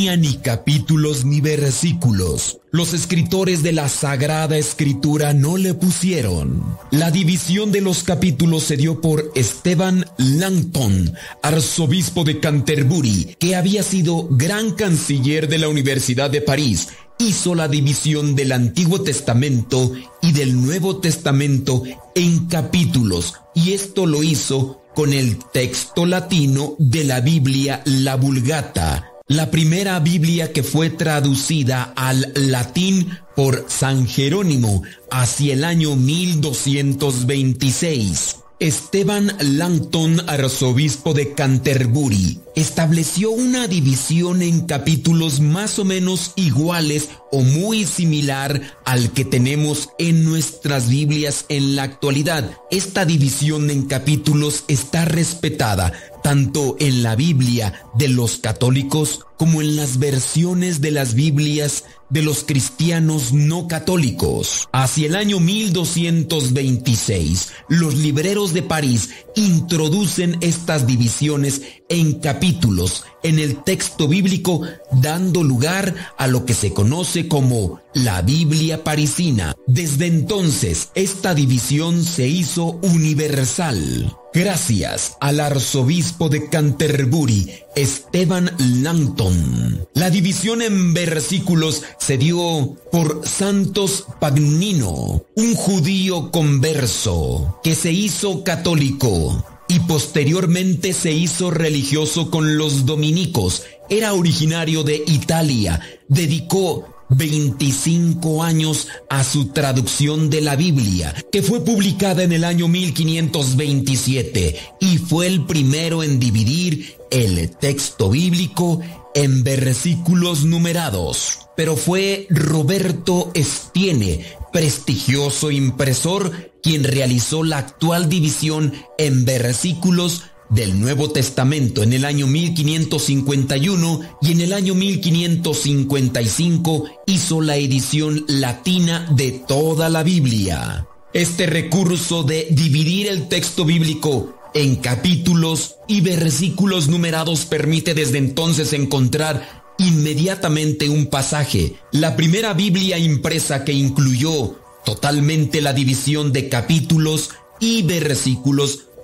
ni capítulos ni versículos. Los escritores de la Sagrada Escritura no le pusieron. La división de los capítulos se dio por Esteban Langton, arzobispo de Canterbury, que había sido gran canciller de la Universidad de París. Hizo la división del Antiguo Testamento y del Nuevo Testamento en capítulos, y esto lo hizo con el texto latino de la Biblia, la Vulgata, la primera Biblia que fue traducida al latín por San Jerónimo hacia el año 1226. Esteban Langton, arzobispo de Canterbury, estableció una división en capítulos más o menos iguales o muy similar al que tenemos en nuestras Biblias en la actualidad. Esta división en capítulos está respetada tanto en la Biblia de los católicos como en las versiones de las Biblias de los cristianos no católicos. Hacia el año 1226, los libreros de París introducen estas divisiones en capítulos en el texto bíblico, dando lugar a lo que se conoce como la Biblia parisina. Desde entonces, esta división se hizo universal. Gracias al arzobispo de Canterbury, Esteban Langton. La división en versículos se dio por Santos Pagnino, un judío converso que se hizo católico y posteriormente se hizo religioso con los dominicos. Era originario de Italia. Dedicó 25 años a su traducción de la Biblia, que fue publicada en el año 1527 y fue el primero en dividir el texto bíblico en versículos numerados. Pero fue Roberto Estiene, prestigioso impresor, quien realizó la actual división en versículos del Nuevo Testamento en el año 1551 y en el año 1555 hizo la edición latina de toda la Biblia. Este recurso de dividir el texto bíblico en capítulos y versículos numerados permite desde entonces encontrar inmediatamente un pasaje, la primera Biblia impresa que incluyó totalmente la división de capítulos y versículos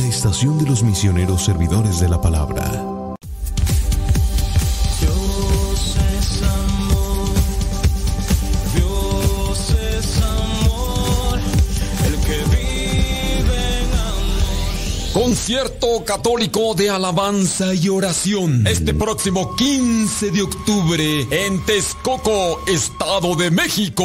la estación de los misioneros servidores de la palabra. Concierto católico de alabanza y oración. Este próximo 15 de octubre en Texcoco, Estado de México.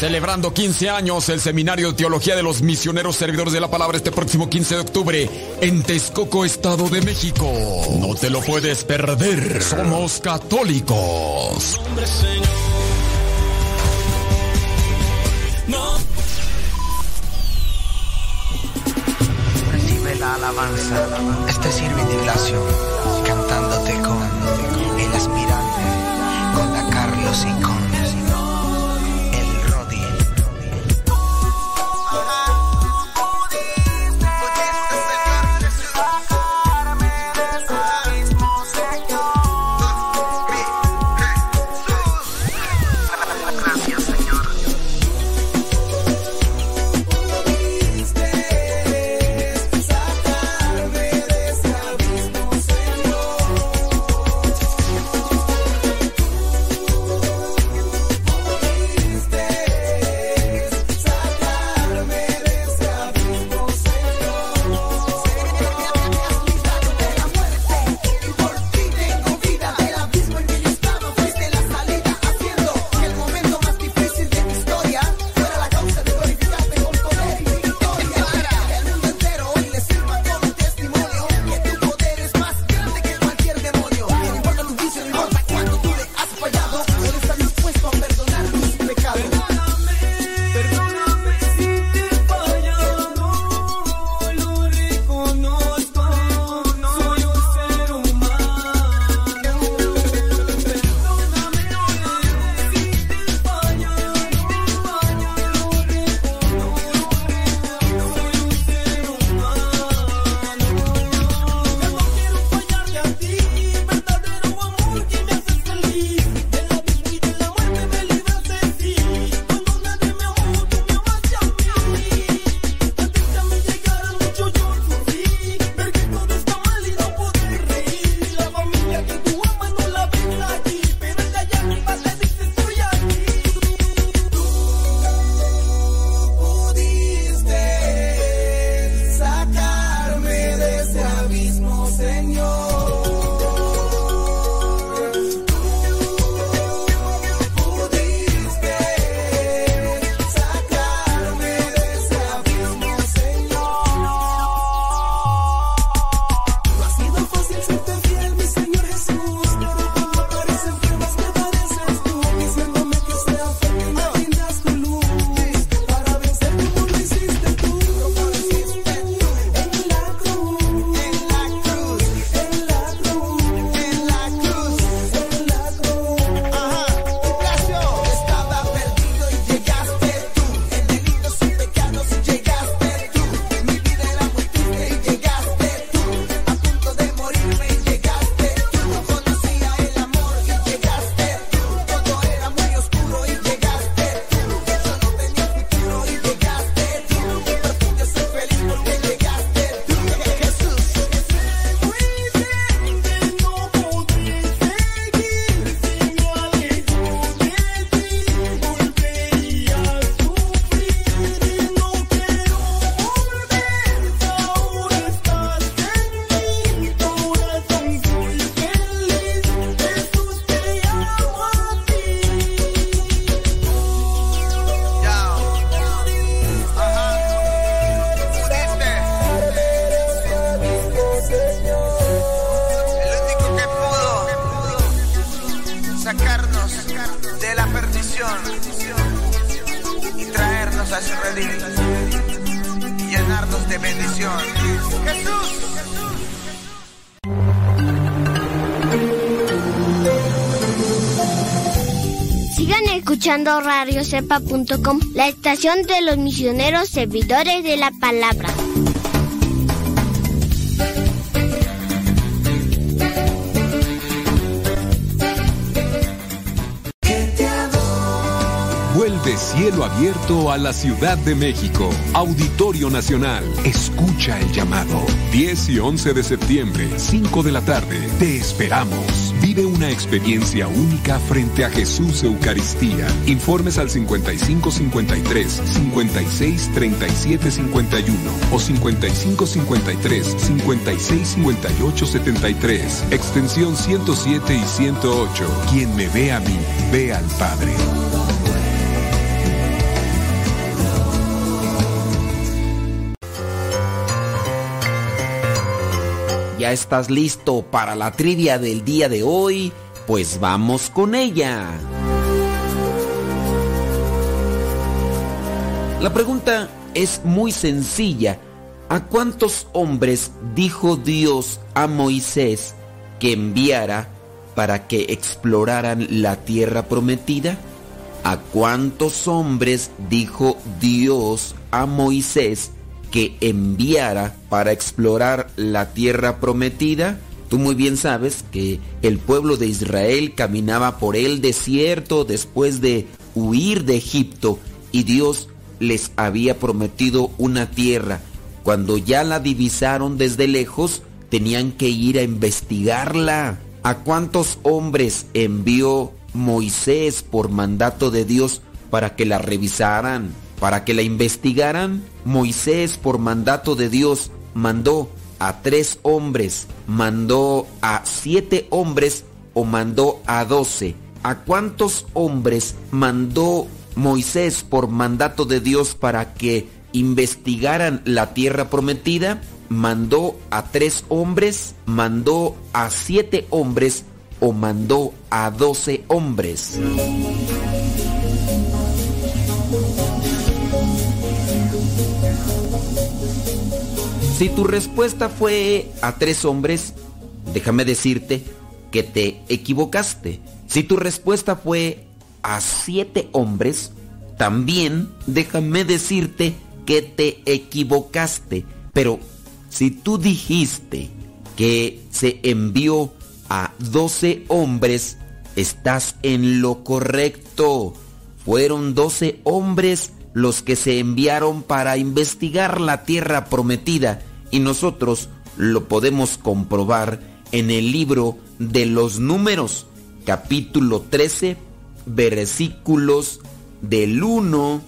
Celebrando 15 años el Seminario de Teología de los Misioneros Servidores de la Palabra este próximo 15 de octubre en Texcoco, Estado de México. No te lo puedes perder. Somos católicos. Recibe la alabanza. Este sirve de Ignacio, cantándote con el aspirante, con la Carlos y con escuchando radiocepa.com, la estación de los misioneros servidores de la palabra. Vuelve cielo abierto a la Ciudad de México. Auditorio Nacional. Escucha el llamado. 10 y 11 de septiembre, 5 de la tarde. Te esperamos. Vive una experiencia única frente a Jesús Eucaristía. Informes al 5553 56 37 51 o 5553 56 58 73. Extensión 107 y 108. Quien me ve a mí, ve al Padre. ¿Ya estás listo para la trivia del día de hoy? Pues vamos con ella. La pregunta es muy sencilla. ¿A cuántos hombres dijo Dios a Moisés que enviara para que exploraran la tierra prometida? ¿A cuántos hombres dijo Dios a Moisés que enviara para explorar la tierra prometida? Tú muy bien sabes que el pueblo de Israel caminaba por el desierto después de huir de Egipto y Dios les había prometido una tierra. Cuando ya la divisaron desde lejos, tenían que ir a investigarla. ¿A cuántos hombres envió Moisés por mandato de Dios para que la revisaran? Para que la investigaran, Moisés por mandato de Dios mandó a tres hombres, mandó a siete hombres o mandó a doce. ¿A cuántos hombres mandó Moisés por mandato de Dios para que investigaran la tierra prometida? ¿Mandó a tres hombres? ¿Mandó a siete hombres? ¿O mandó a doce hombres? Si tu respuesta fue a tres hombres, déjame decirte que te equivocaste. Si tu respuesta fue a siete hombres, también déjame decirte que te equivocaste. Pero si tú dijiste que se envió a doce hombres, estás en lo correcto. Fueron doce hombres los que se enviaron para investigar la tierra prometida y nosotros lo podemos comprobar en el libro de los números, capítulo 13, versículos del 1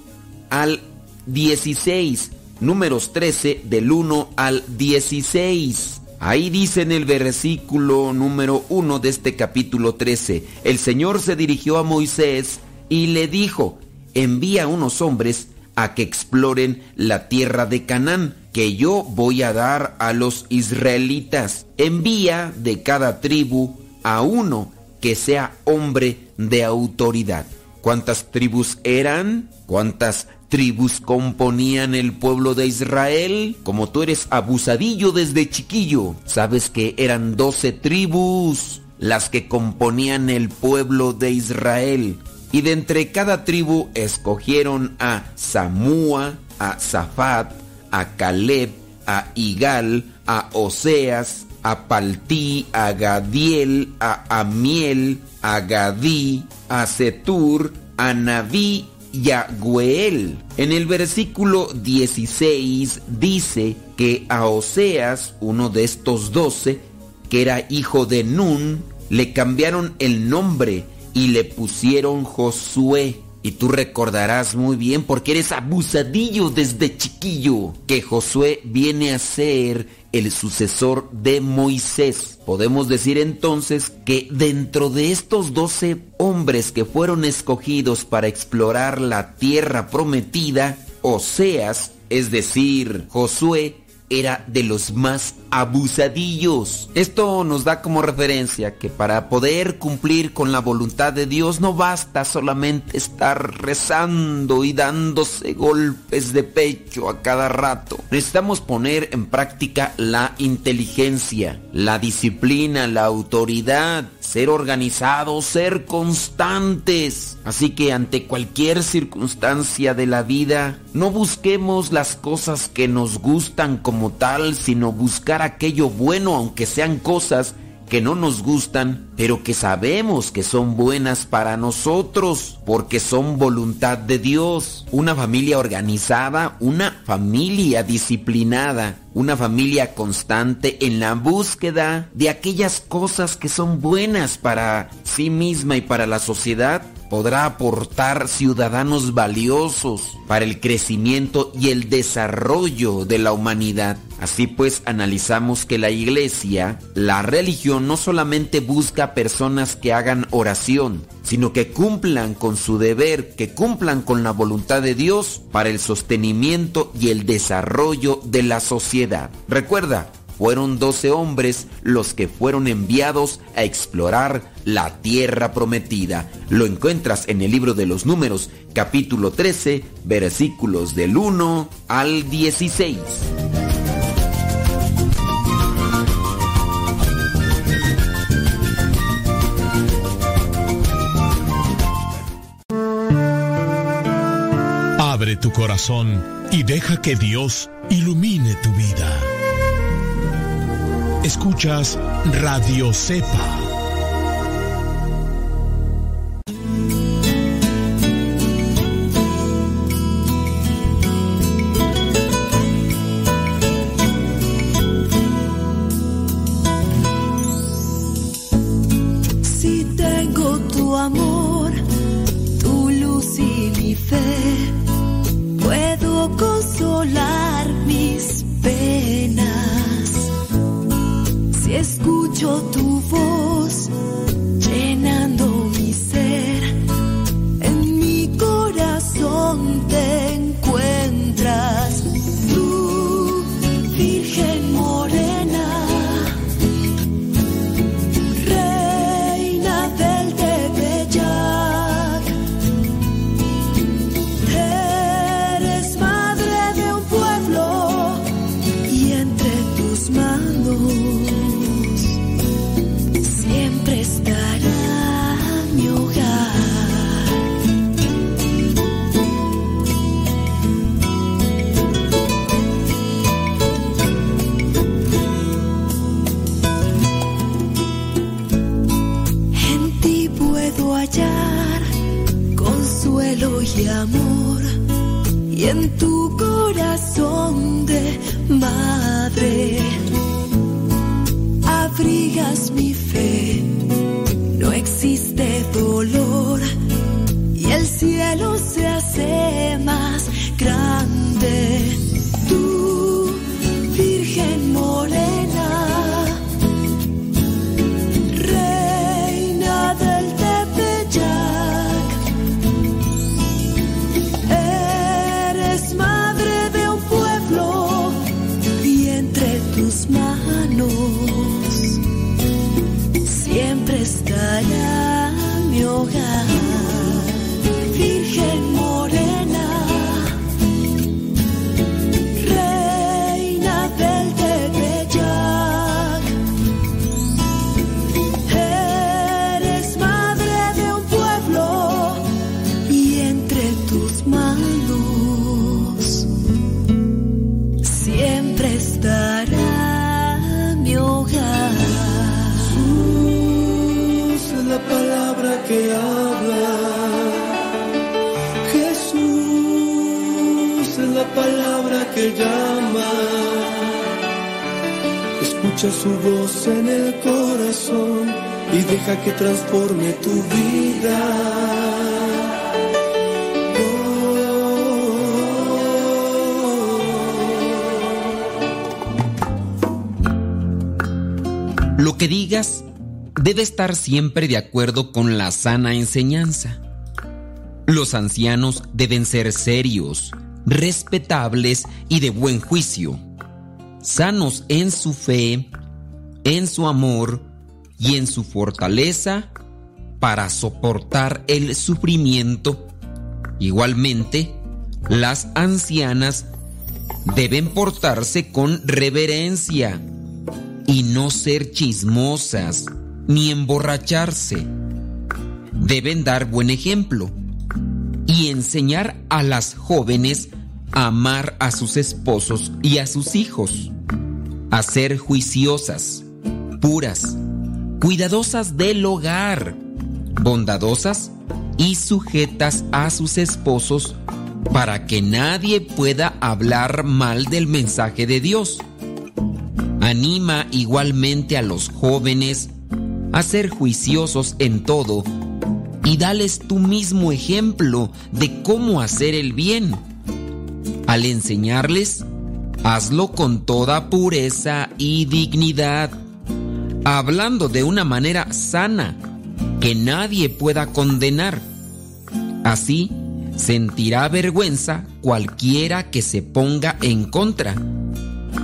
al 16. Números 13 del 1 al 16. Ahí dice en el versículo número 1 de este capítulo 13, el Señor se dirigió a Moisés y le dijo, envía unos hombres a que exploren la tierra de Canaán que yo voy a dar a los israelitas. Envía de cada tribu a uno que sea hombre de autoridad. ¿Cuántas tribus eran? ¿Cuántas tribus componían el pueblo de Israel? Como tú eres abusadillo desde chiquillo, sabes que eran doce tribus las que componían el pueblo de Israel. Y de entre cada tribu escogieron a Samúa, a Zafat, a Caleb, a Igal, a Oseas, a Paltí, a Gadiel, a Amiel, a Gadí, a Setur, a Naví y a Gueel. En el versículo 16 dice que a Oseas, uno de estos doce, que era hijo de Nun, le cambiaron el nombre y le pusieron Josué. Y tú recordarás muy bien, porque eres abusadillo desde chiquillo, que Josué viene a ser el sucesor de Moisés. Podemos decir entonces que dentro de estos doce hombres que fueron escogidos para explorar la tierra prometida, Oseas, es decir, Josué, era de los más abusadillos. Esto nos da como referencia que para poder cumplir con la voluntad de Dios no basta solamente estar rezando y dándose golpes de pecho a cada rato. Necesitamos poner en práctica la inteligencia, la disciplina, la autoridad, ser organizados, ser constantes. Así que ante cualquier circunstancia de la vida, no busquemos las cosas que nos gustan como tal, sino buscar aquello bueno, aunque sean cosas que no nos gustan, pero que sabemos que son buenas para nosotros, porque son voluntad de Dios. Una familia organizada, una familia disciplinada, una familia constante en la búsqueda de aquellas cosas que son buenas para sí misma y para la sociedad, podrá aportar ciudadanos valiosos para el crecimiento y el desarrollo de la humanidad. Así pues, analizamos que la iglesia, la religión, no solamente busca personas que hagan oración, sino que cumplan con su deber, que cumplan con la voluntad de Dios para el sostenimiento y el desarrollo de la sociedad. Recuerda, fueron doce hombres los que fueron enviados a explorar la tierra prometida. Lo encuentras en el libro de los números, capítulo 13, versículos del 1 al 16. Abre tu corazón y deja que Dios ilumine tu vida. Escuchas Radio Cepa. Si tengo tu amor, tu luz y mi fe, puedo consolar mis escucho tu que transforme tu vida. Lo que digas debe estar siempre de acuerdo con la sana enseñanza. Los ancianos deben ser serios, respetables y de buen juicio. sanos en su fe, en su amor y en su fortaleza para soportar el sufrimiento. Igualmente, las ancianas deben portarse con reverencia y no ser chismosas ni emborracharse. Deben dar buen ejemplo y enseñar a las jóvenes a amar a sus esposos y a sus hijos, a ser juiciosas, puras, cuidadosas del hogar, bondadosas y sujetas a sus esposos para que nadie pueda hablar mal del mensaje de Dios. Anima igualmente a los jóvenes a ser juiciosos en todo y dales tu mismo ejemplo de cómo hacer el bien. Al enseñarles, hazlo con toda pureza y dignidad, hablando de una manera sana, que nadie pueda condenar. Así, sentirá vergüenza cualquiera que se ponga en contra,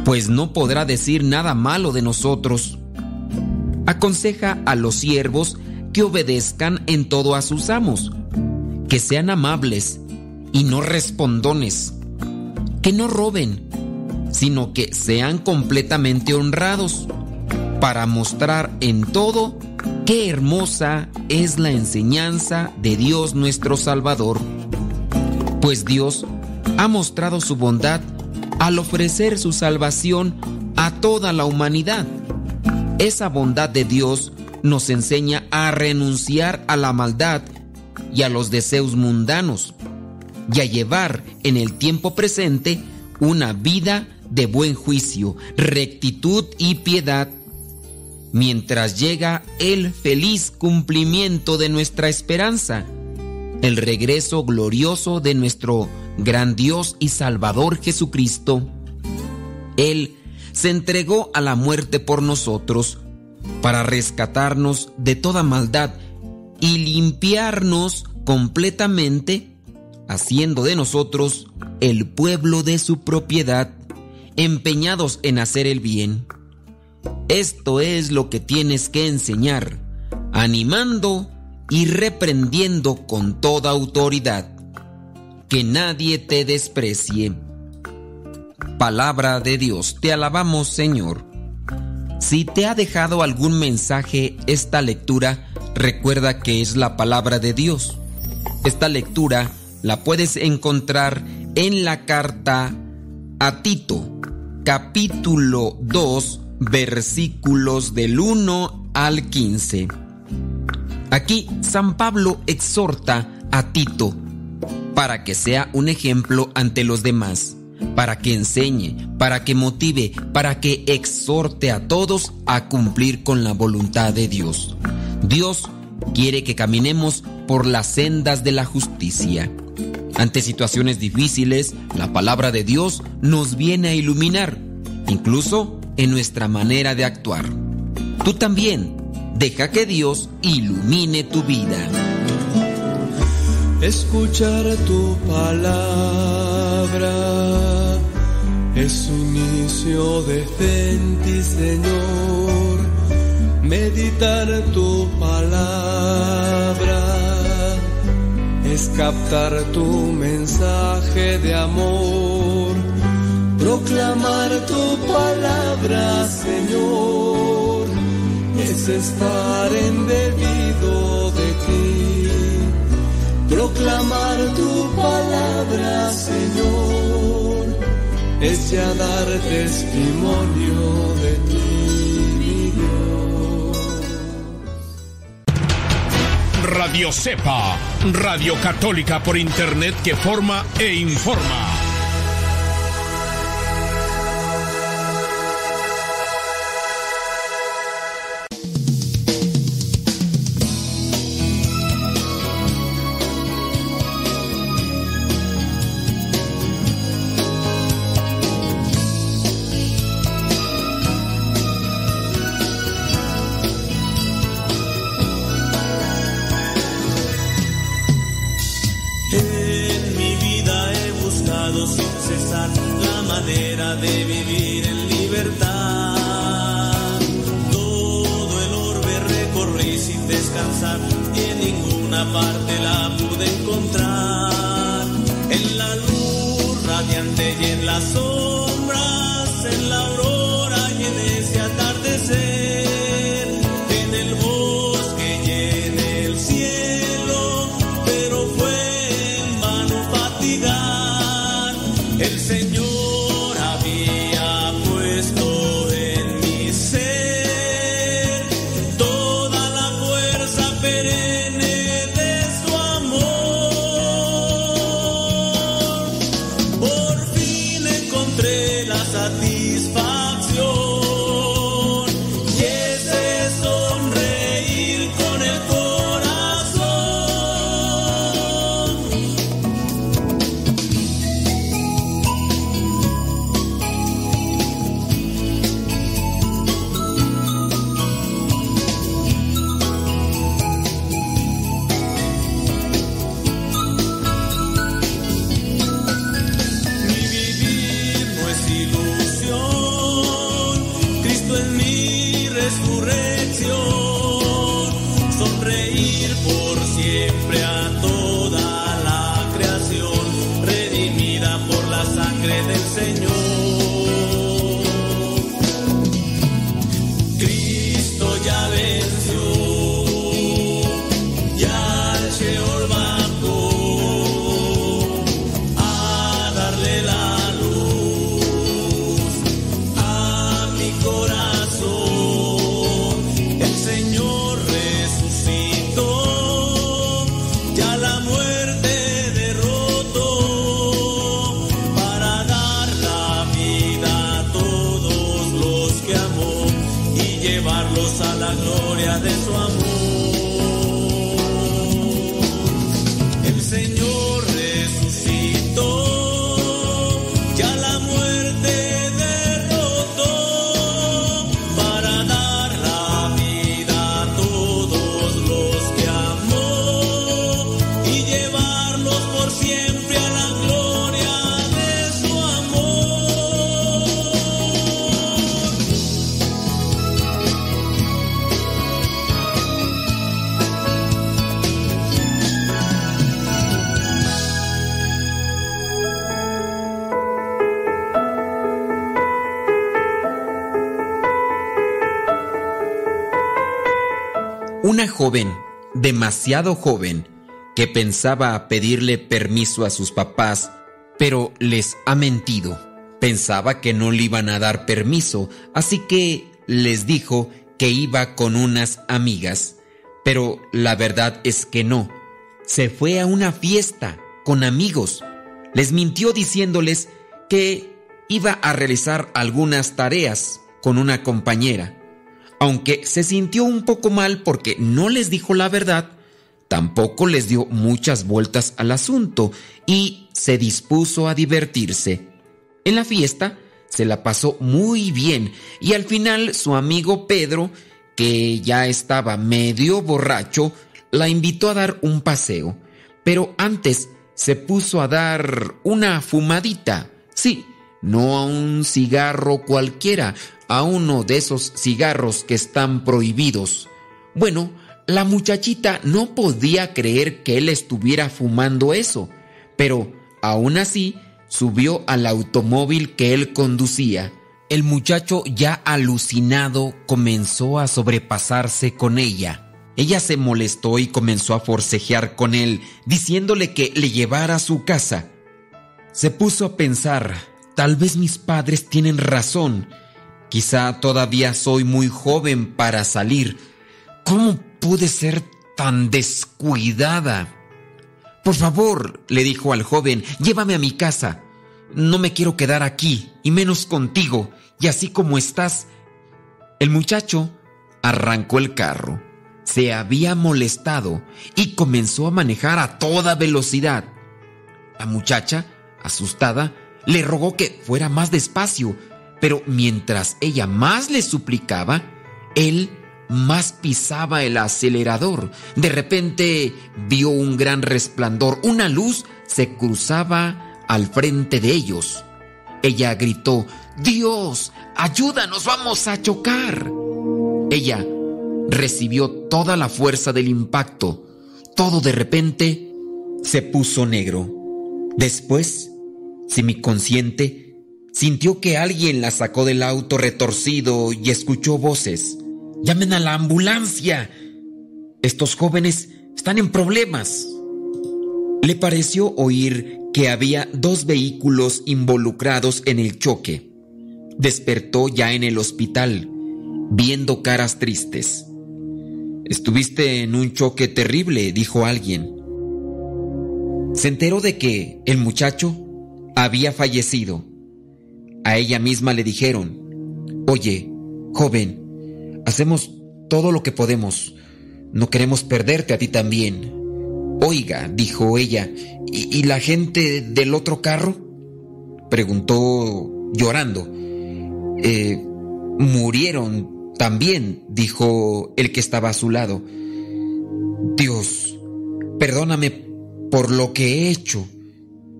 pues no podrá decir nada malo de nosotros. Aconseja a los siervos que obedezcan en todo a sus amos, que sean amables y no respondones, que no roben, sino que sean completamente honrados, para mostrar en todo qué hermosa es la enseñanza de Dios nuestro Salvador pues Dios ha mostrado su bondad al ofrecer su salvación a toda la humanidad. Esa bondad de Dios nos enseña a renunciar a la maldad y a los deseos mundanos y a llevar en el tiempo presente una vida de buen juicio, rectitud y piedad, mientras llega el feliz cumplimiento de nuestra esperanza el regreso glorioso de nuestro gran Dios y Salvador Jesucristo. Él se entregó a la muerte por nosotros para rescatarnos de toda maldad y limpiarnos completamente, haciendo de nosotros el pueblo de su propiedad, empeñados en hacer el bien. Esto es lo que tienes que enseñar, animando y reprendiendo con toda autoridad. Que nadie te desprecie. Palabra de Dios, te alabamos Señor. Si te ha dejado algún mensaje esta lectura, recuerda que es la palabra de Dios. Esta lectura la puedes encontrar en la carta a Tito, capítulo 2, versículos del 1 al 15. Aquí San Pablo exhorta a Tito para que sea un ejemplo ante los demás, para que enseñe, para que motive, para que exhorte a todos a cumplir con la voluntad de Dios. Dios quiere que caminemos por las sendas de la justicia. Ante situaciones difíciles, la palabra de Dios nos viene a iluminar, incluso en nuestra manera de actuar. Tú también Deja que Dios ilumine tu vida. Escuchar tu palabra es un inicio de ti, Señor. Meditar tu palabra es captar tu mensaje de amor. Proclamar tu palabra, Señor es estar embebido de ti, proclamar tu palabra, Señor, es ya dar testimonio de ti, Dios. Radio Cepa, Radio Católica por Internet que forma e informa. Joven, que pensaba pedirle permiso a sus papás, pero les ha mentido. Pensaba que no le iban a dar permiso, así que les dijo que iba con unas amigas. Pero la verdad es que no. Se fue a una fiesta con amigos. Les mintió diciéndoles que iba a realizar algunas tareas con una compañera. Aunque se sintió un poco mal porque no les dijo la verdad, tampoco les dio muchas vueltas al asunto y se dispuso a divertirse. En la fiesta se la pasó muy bien y al final su amigo Pedro, que ya estaba medio borracho, la invitó a dar un paseo. Pero antes se puso a dar una fumadita. Sí, no a un cigarro cualquiera, a uno de esos cigarros que están prohibidos. Bueno, la muchachita no podía creer que él estuviera fumando eso, pero aún así subió al automóvil que él conducía. El muchacho ya alucinado comenzó a sobrepasarse con ella. Ella se molestó y comenzó a forcejear con él, diciéndole que le llevara a su casa. Se puso a pensar, tal vez mis padres tienen razón. Quizá todavía soy muy joven para salir. ¿Cómo pude ser tan descuidada? Por favor, le dijo al joven, llévame a mi casa. No me quiero quedar aquí, y menos contigo, y así como estás. El muchacho arrancó el carro, se había molestado y comenzó a manejar a toda velocidad. La muchacha, asustada, le rogó que fuera más despacio, pero mientras ella más le suplicaba, él más pisaba el acelerador. De repente vio un gran resplandor, una luz se cruzaba al frente de ellos. Ella gritó, Dios, ayúdanos, vamos a chocar. Ella recibió toda la fuerza del impacto. Todo de repente se puso negro. Después, consciente, sintió que alguien la sacó del auto retorcido y escuchó voces. Llamen a la ambulancia. Estos jóvenes están en problemas. Le pareció oír que había dos vehículos involucrados en el choque. Despertó ya en el hospital, viendo caras tristes. Estuviste en un choque terrible, dijo alguien. Se enteró de que el muchacho había fallecido. A ella misma le dijeron, oye, joven, hacemos todo lo que podemos. No queremos perderte a ti también. Oiga, dijo ella, ¿y, la gente del otro carro? Preguntó llorando. Eh, murieron también, dijo el que estaba a su lado. Dios, perdóname por lo que he hecho.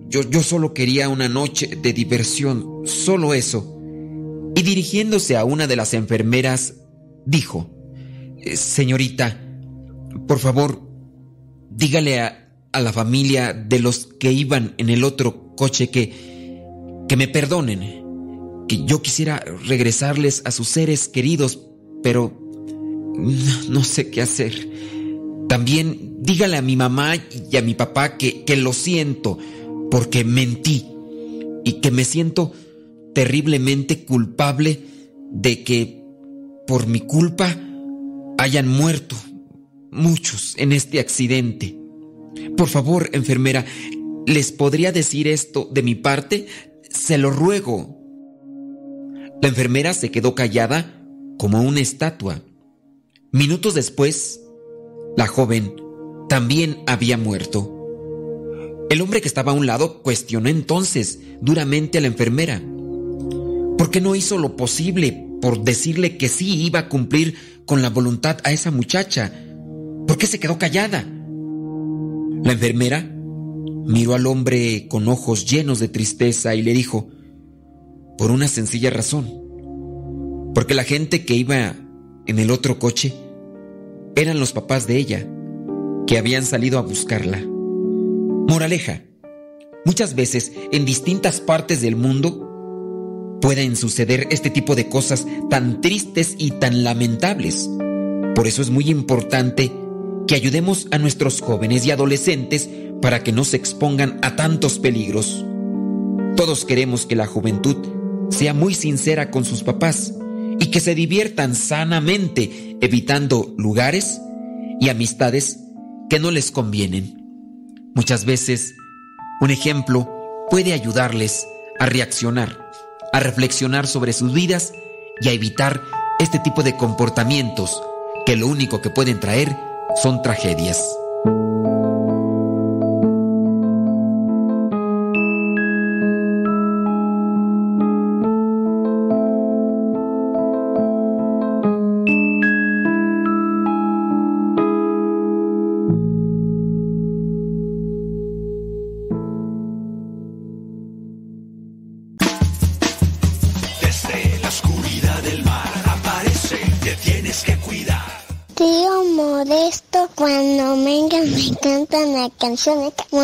Yo, yo solo quería una noche de diversión, solo eso. Y dirigiéndose a una de las enfermeras, dijo, eh, Señorita, por favor, dígale a, la familia de los que iban en el otro coche que, que me perdonen, que yo quisiera regresarles a sus seres queridos, pero no, sé qué hacer. También dígale a mi mamá y a mi papá que, que lo siento porque mentí y que me siento terriblemente culpable de que por mi culpa hayan muerto muchos en este accidente. Por favor, enfermera, ¿les podría decir esto de mi parte? Se lo ruego. La enfermera se quedó callada como una estatua. Minutos después, la joven también había muerto. El hombre que estaba a un lado cuestionó entonces duramente a la enfermera. ¿Por qué no hizo lo posible por decirle que sí iba a cumplir con la voluntad a esa muchacha? ¿Por qué se quedó callada? La enfermera miró al hombre con ojos llenos de tristeza y le dijo, por una sencilla razón, porque la gente que iba en el otro coche eran los papás de ella, que habían salido a buscarla. Moraleja, muchas veces en distintas partes del mundo pueden suceder este tipo de cosas tan tristes y tan lamentables. Por eso es muy importante que ayudemos a nuestros jóvenes y adolescentes para que no se expongan a tantos peligros. Todos queremos que la juventud sea muy sincera con sus papás y que se diviertan sanamente evitando lugares y amistades que no les convienen. Muchas veces, un ejemplo puede ayudarles a reaccionar, a reflexionar sobre sus vidas y a evitar este tipo de comportamientos que lo único que pueden traer son tragedias. Canciones como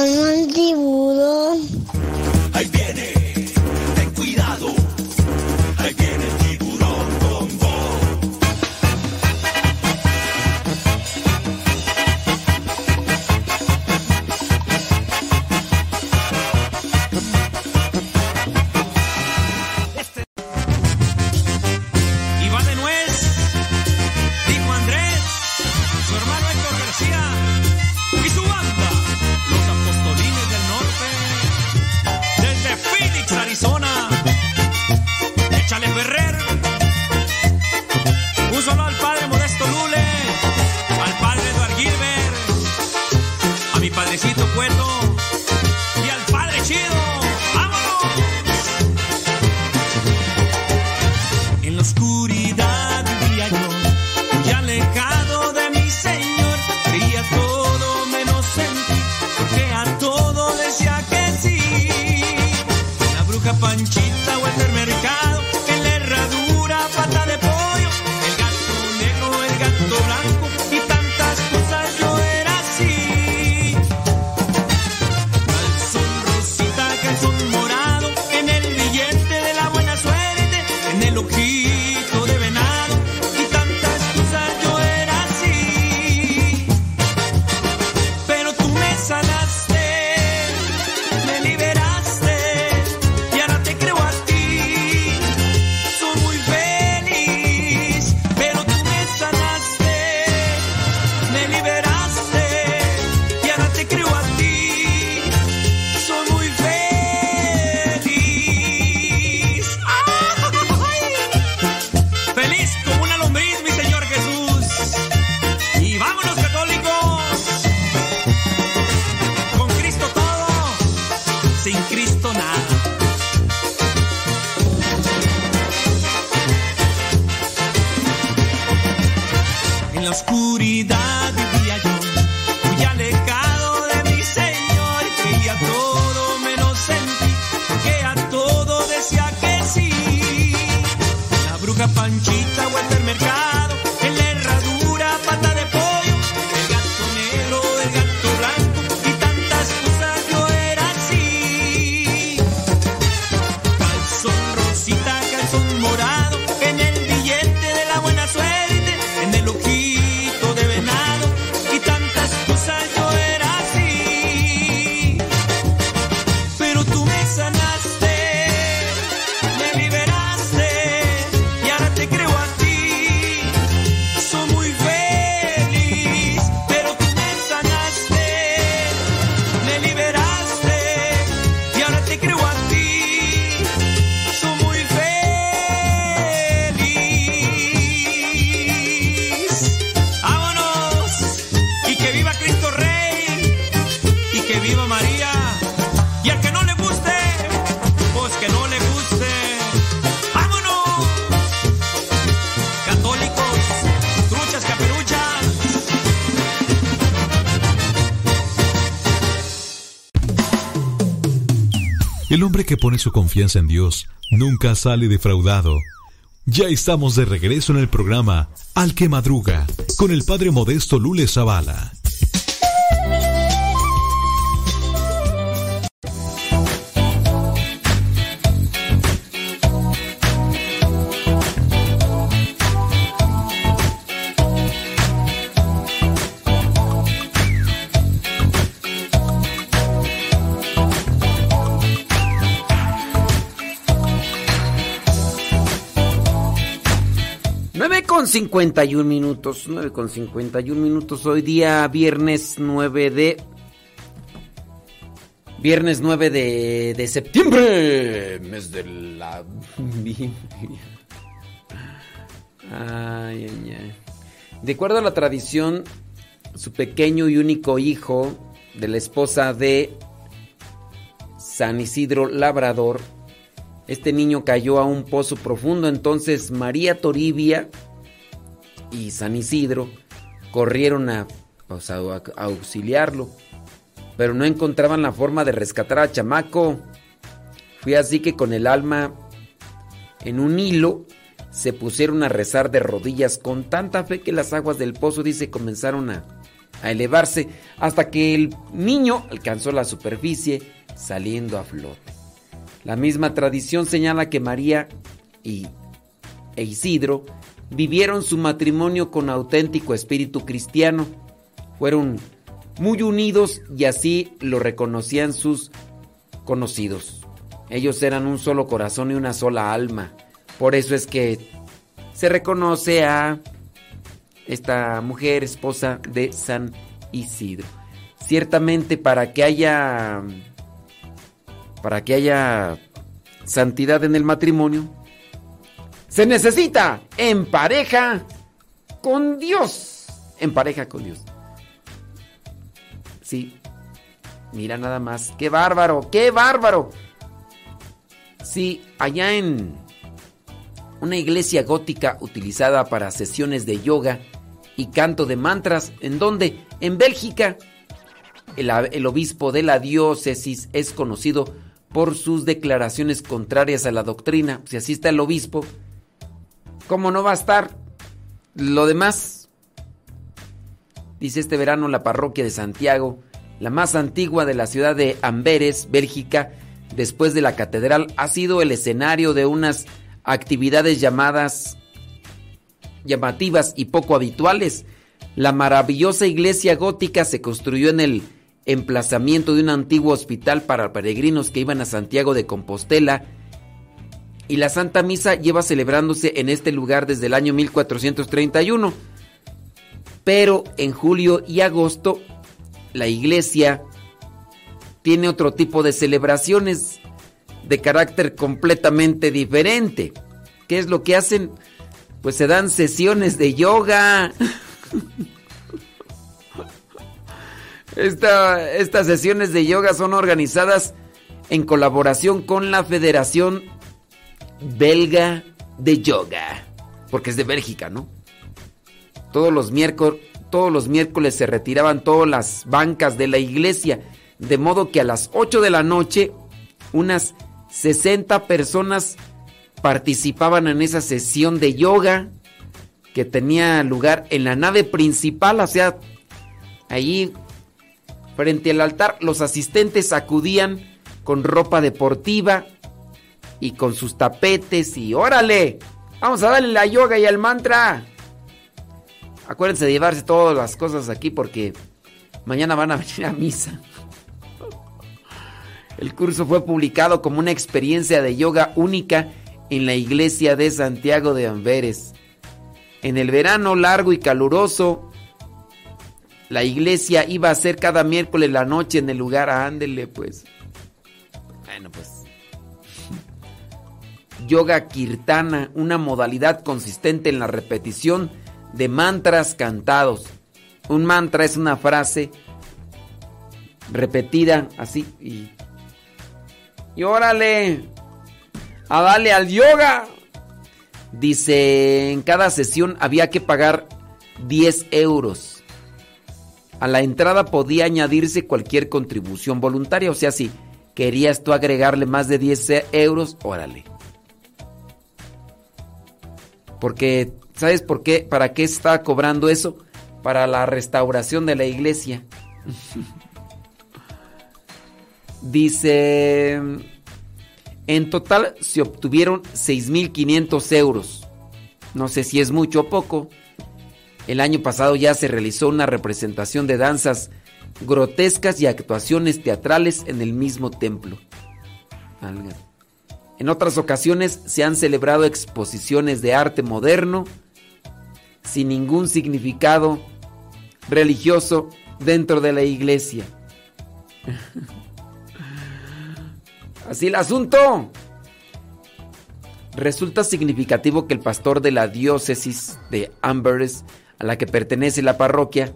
hombre que pone su confianza en Dios nunca sale defraudado. Ya estamos de regreso en el programa Al que Madruga con el padre modesto Lule Zavala. 51 minutos, 9 con 51 minutos. Hoy día viernes 9 de... Viernes 9 de, de septiembre, mes de la. Ay, ay, ay. De acuerdo a la tradición, su pequeño y único hijo de la esposa de San Isidro Labrador, este niño cayó a un pozo profundo, entonces María Toribia y San Isidro corrieron a, auxiliarlo, pero no encontraban la forma de rescatar a Chamaco. Fue así que con el alma en un hilo se pusieron a rezar de rodillas con tanta fe que las aguas del pozo, dice, comenzaron a, a elevarse hasta que el niño alcanzó la superficie saliendo a flote. La misma tradición señala que María y e Isidro vivieron su matrimonio con auténtico espíritu cristiano. Fueron muy unidos y así lo reconocían sus conocidos. Ellos eran un solo corazón y una sola alma. Por eso es que se reconoce a esta mujer, esposa de San Isidro. Ciertamente para que haya para que haya santidad en el matrimonio, se necesita en pareja con Dios. En pareja con Dios. Sí. Mira nada más. ¡Qué bárbaro! ¡Qué bárbaro! Sí, allá en una iglesia gótica utilizada para sesiones de yoga y canto de mantras, en donde, en Bélgica, el, el obispo de la diócesis es conocido por sus declaraciones contrarias a la doctrina. Si así está el obispo, ¿cómo no va a estar lo demás? Dice este verano la parroquia de Santiago, la más antigua de la ciudad de Amberes, Bélgica, después de la catedral, ha sido el escenario de unas actividades llamadas llamativas y poco habituales. La maravillosa iglesia gótica se construyó en el emplazamiento de un antiguo hospital para peregrinos que iban a Santiago de Compostela y la Santa Misa lleva celebrándose en este lugar desde el año 1431. Pero en julio y agosto la iglesia tiene otro tipo de celebraciones de carácter completamente diferente. ¿Qué es lo que hacen? Pues se dan sesiones de yoga. Esta, estas sesiones de yoga son organizadas en colaboración con la Federación Belga de Yoga, porque es de Bélgica, ¿no? Todos los miércoles, se retiraban todas las bancas de la iglesia, de modo que a las 8 de la noche unas 60 personas participaban en esa sesión de yoga que tenía lugar en la nave principal, o sea, allí frente al altar los asistentes acudían con ropa deportiva y con sus tapetes y órale, vamos a darle la yoga y el mantra. Acuérdense de llevarse todas las cosas aquí porque mañana van a venir a misa. El curso fue publicado como una experiencia de yoga única en la iglesia de Santiago de Amberes. En el verano largo y caluroso, la iglesia iba a ser cada miércoles la noche en el lugar, ándele pues. Bueno, pues. Yoga kirtana, una modalidad consistente en la repetición de mantras cantados. Un mantra es una frase repetida así y órale, a darle al yoga. Dice, en cada sesión había que pagar 10 euros. A la entrada podía añadirse cualquier contribución voluntaria. O sea, si querías tú agregarle más de 10 euros, órale. Porque, ¿sabes por qué? ¿Para qué está cobrando eso? Para la restauración de la iglesia. Dice, en total se obtuvieron 6.500 euros. No sé si es mucho o poco. El año pasado ya se realizó una representación de danzas grotescas y actuaciones teatrales en el mismo templo. En otras ocasiones se han celebrado exposiciones de arte moderno sin ningún significado religioso dentro de la iglesia. Así el asunto. Resulta significativo que el pastor de la diócesis de Amberes, a la que pertenece la parroquia,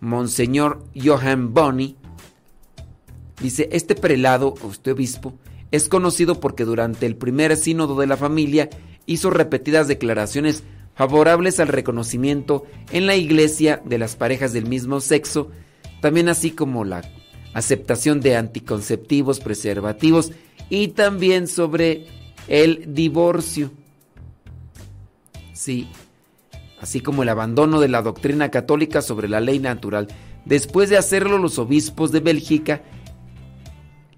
Monseñor Johann Bonney, dice, este prelado, usted obispo, es conocido porque durante el primer sínodo de la familia hizo repetidas declaraciones favorables al reconocimiento en la iglesia de las parejas del mismo sexo, también así como la aceptación de anticonceptivos, preservativos y también sobre el divorcio. Sí, así como el abandono de la doctrina católica sobre la ley natural. Después de hacerlo, los obispos de Bélgica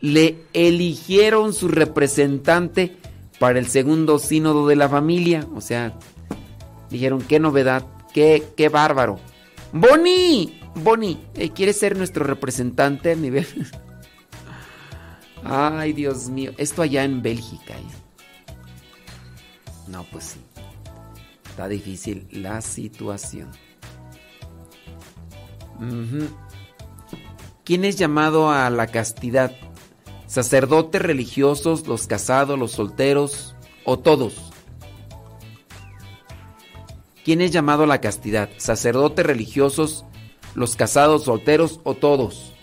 le eligieron su representante para el segundo sínodo de la familia. O sea, dijeron, qué novedad, qué, qué bárbaro. Boni, Bonnie, eh, ¿quieres ser nuestro representante a nivel? Ay, Dios mío. Esto allá en Bélgica. ¿eh? No, pues sí. Está difícil la situación. ¿Quién es llamado a la castidad? ¿Sacerdotes religiosos, los casados, los solteros o todos? ¿Quién es llamado a la castidad? ¿Sacerdotes religiosos, los casados, solteros o todos.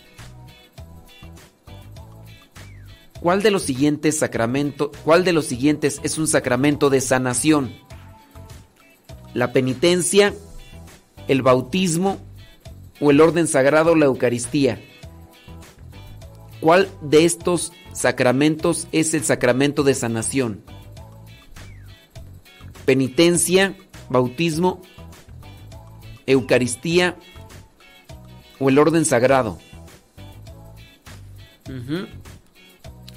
¿Cuál de los siguientes sacramentos, cuál de los siguientes es un sacramento de sanación? La penitencia, el bautismo o el orden sagrado, la Eucaristía. ¿Cuál de estos sacramentos es el sacramento de sanación? Penitencia, bautismo, Eucaristía o el orden sagrado.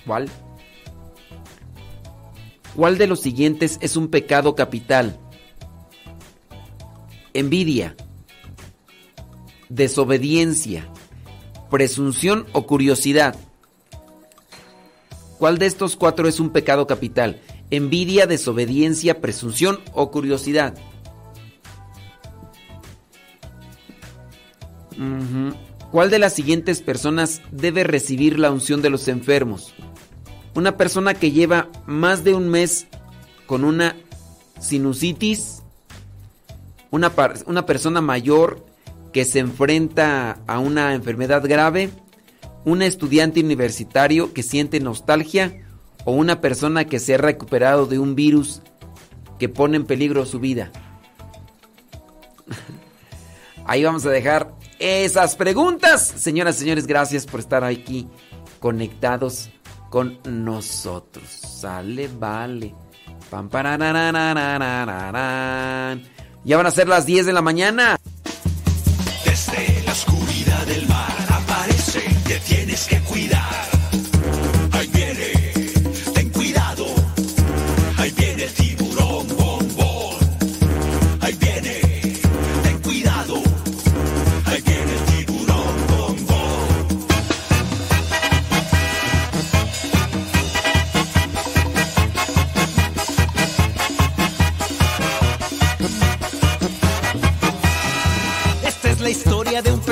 ¿Cuál? ¿Cuál de los siguientes es un pecado capital? Envidia, desobediencia, presunción o curiosidad. ¿Cuál de estos cuatro es un pecado capital? Envidia, desobediencia, presunción o curiosidad. ¿Cuál de las siguientes personas debe recibir la unción de los enfermos? Una persona que lleva más de un mes con una sinusitis, una, una persona mayor que se enfrenta a una enfermedad grave, un estudiante universitario que siente nostalgia o una persona que se ha recuperado de un virus que pone en peligro su vida. Ahí vamos a dejar esas preguntas. Señoras y señores, gracias por estar aquí conectados con nosotros. Sale, vale. Pam, Ya van a ser las 10 de la mañana del mar aparece, te tienes que cuidar.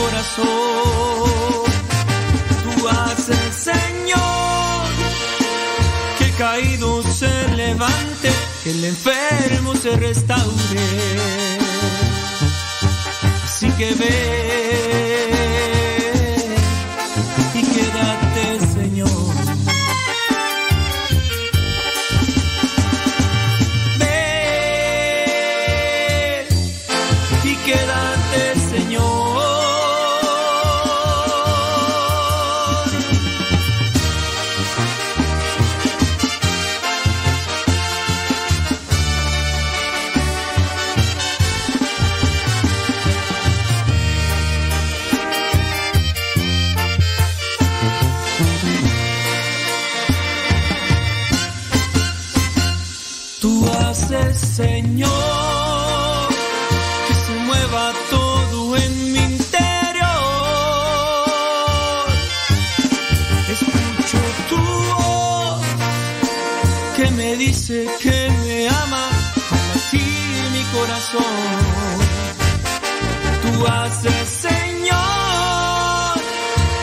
corazón. Tú haces, Señor, que el caído se levante, que el enfermo se restaure. Así que ve. Que me ama, al latir mi corazón. Tú haces, Señor,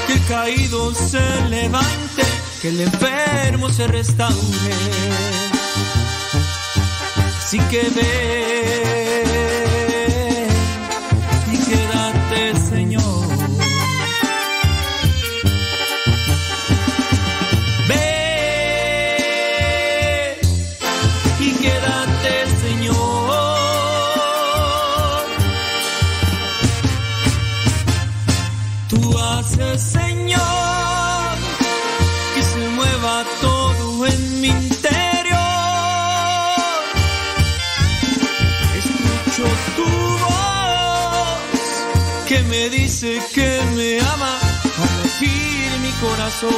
que el caído se levante, que el enfermo se restaure. Así que ve corazón.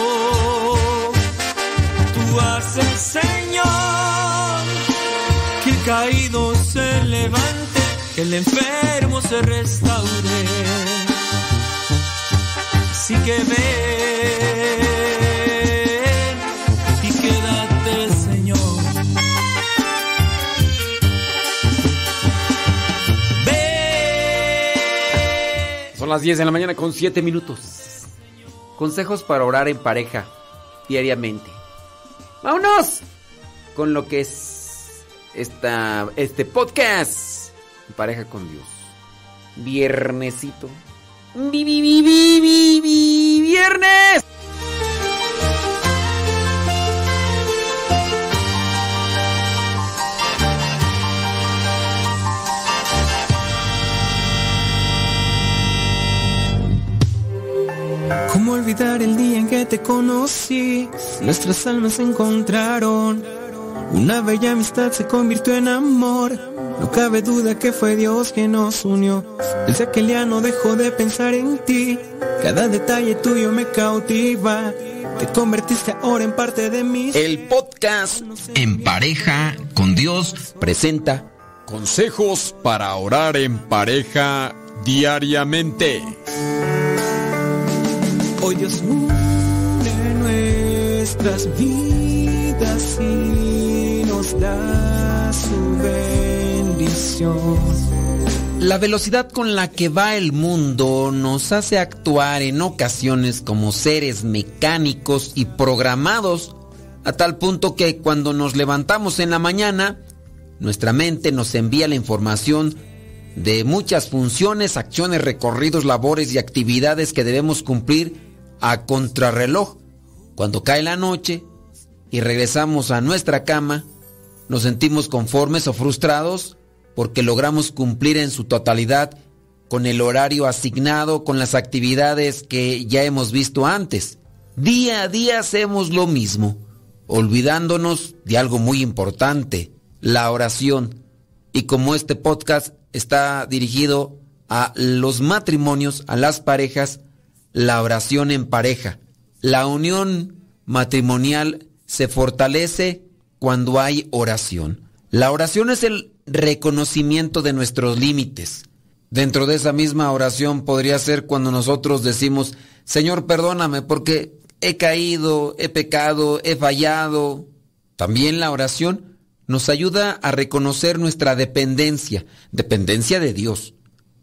Tú haces, Señor, que el caído se levante, que el enfermo se restaure. Así que ven y quédate, Señor. Son las 10 de la mañana con 7 minutos. Consejos para orar en pareja diariamente. ¡Vámonos! Con lo que es esta, este podcast. Pareja con Dios. Viernesito. Vi, vi, vi, vi, vi, vi, viernes. Olvidar el día en que te conocí? Nuestras almas se encontraron. Una bella amistad se convirtió en amor. No cabe duda que fue Dios quien nos unió. Desde aquel día no dejo de pensar en ti. Cada detalle tuyo me cautiva. Te convertiste ahora en parte de mí. El podcast En pareja con Dios presenta Consejos para orar en pareja diariamente. La velocidad con la que va el mundo nos hace actuar en ocasiones como seres mecánicos y programados, a tal punto que cuando nos levantamos en la mañana, nuestra mente nos envía la información de muchas funciones, acciones, recorridos, labores y actividades que debemos cumplir a contrarreloj. Cuando cae la noche y regresamos a nuestra cama, nos sentimos conformes o frustrados porque logramos cumplir en su totalidad con el horario asignado, con las actividades que ya hemos visto antes. Día a día hacemos lo mismo, olvidándonos de algo muy importante, la oración. Y como este podcast está dirigido a los matrimonios, a las parejas, la oración en pareja. La unión matrimonial se fortalece cuando hay oración. La oración es el reconocimiento de nuestros límites. Dentro de esa misma oración podría ser cuando nosotros decimos, Señor, perdóname porque he caído, he pecado, he fallado. También la oración nos ayuda a reconocer nuestra dependencia, dependencia de Dios.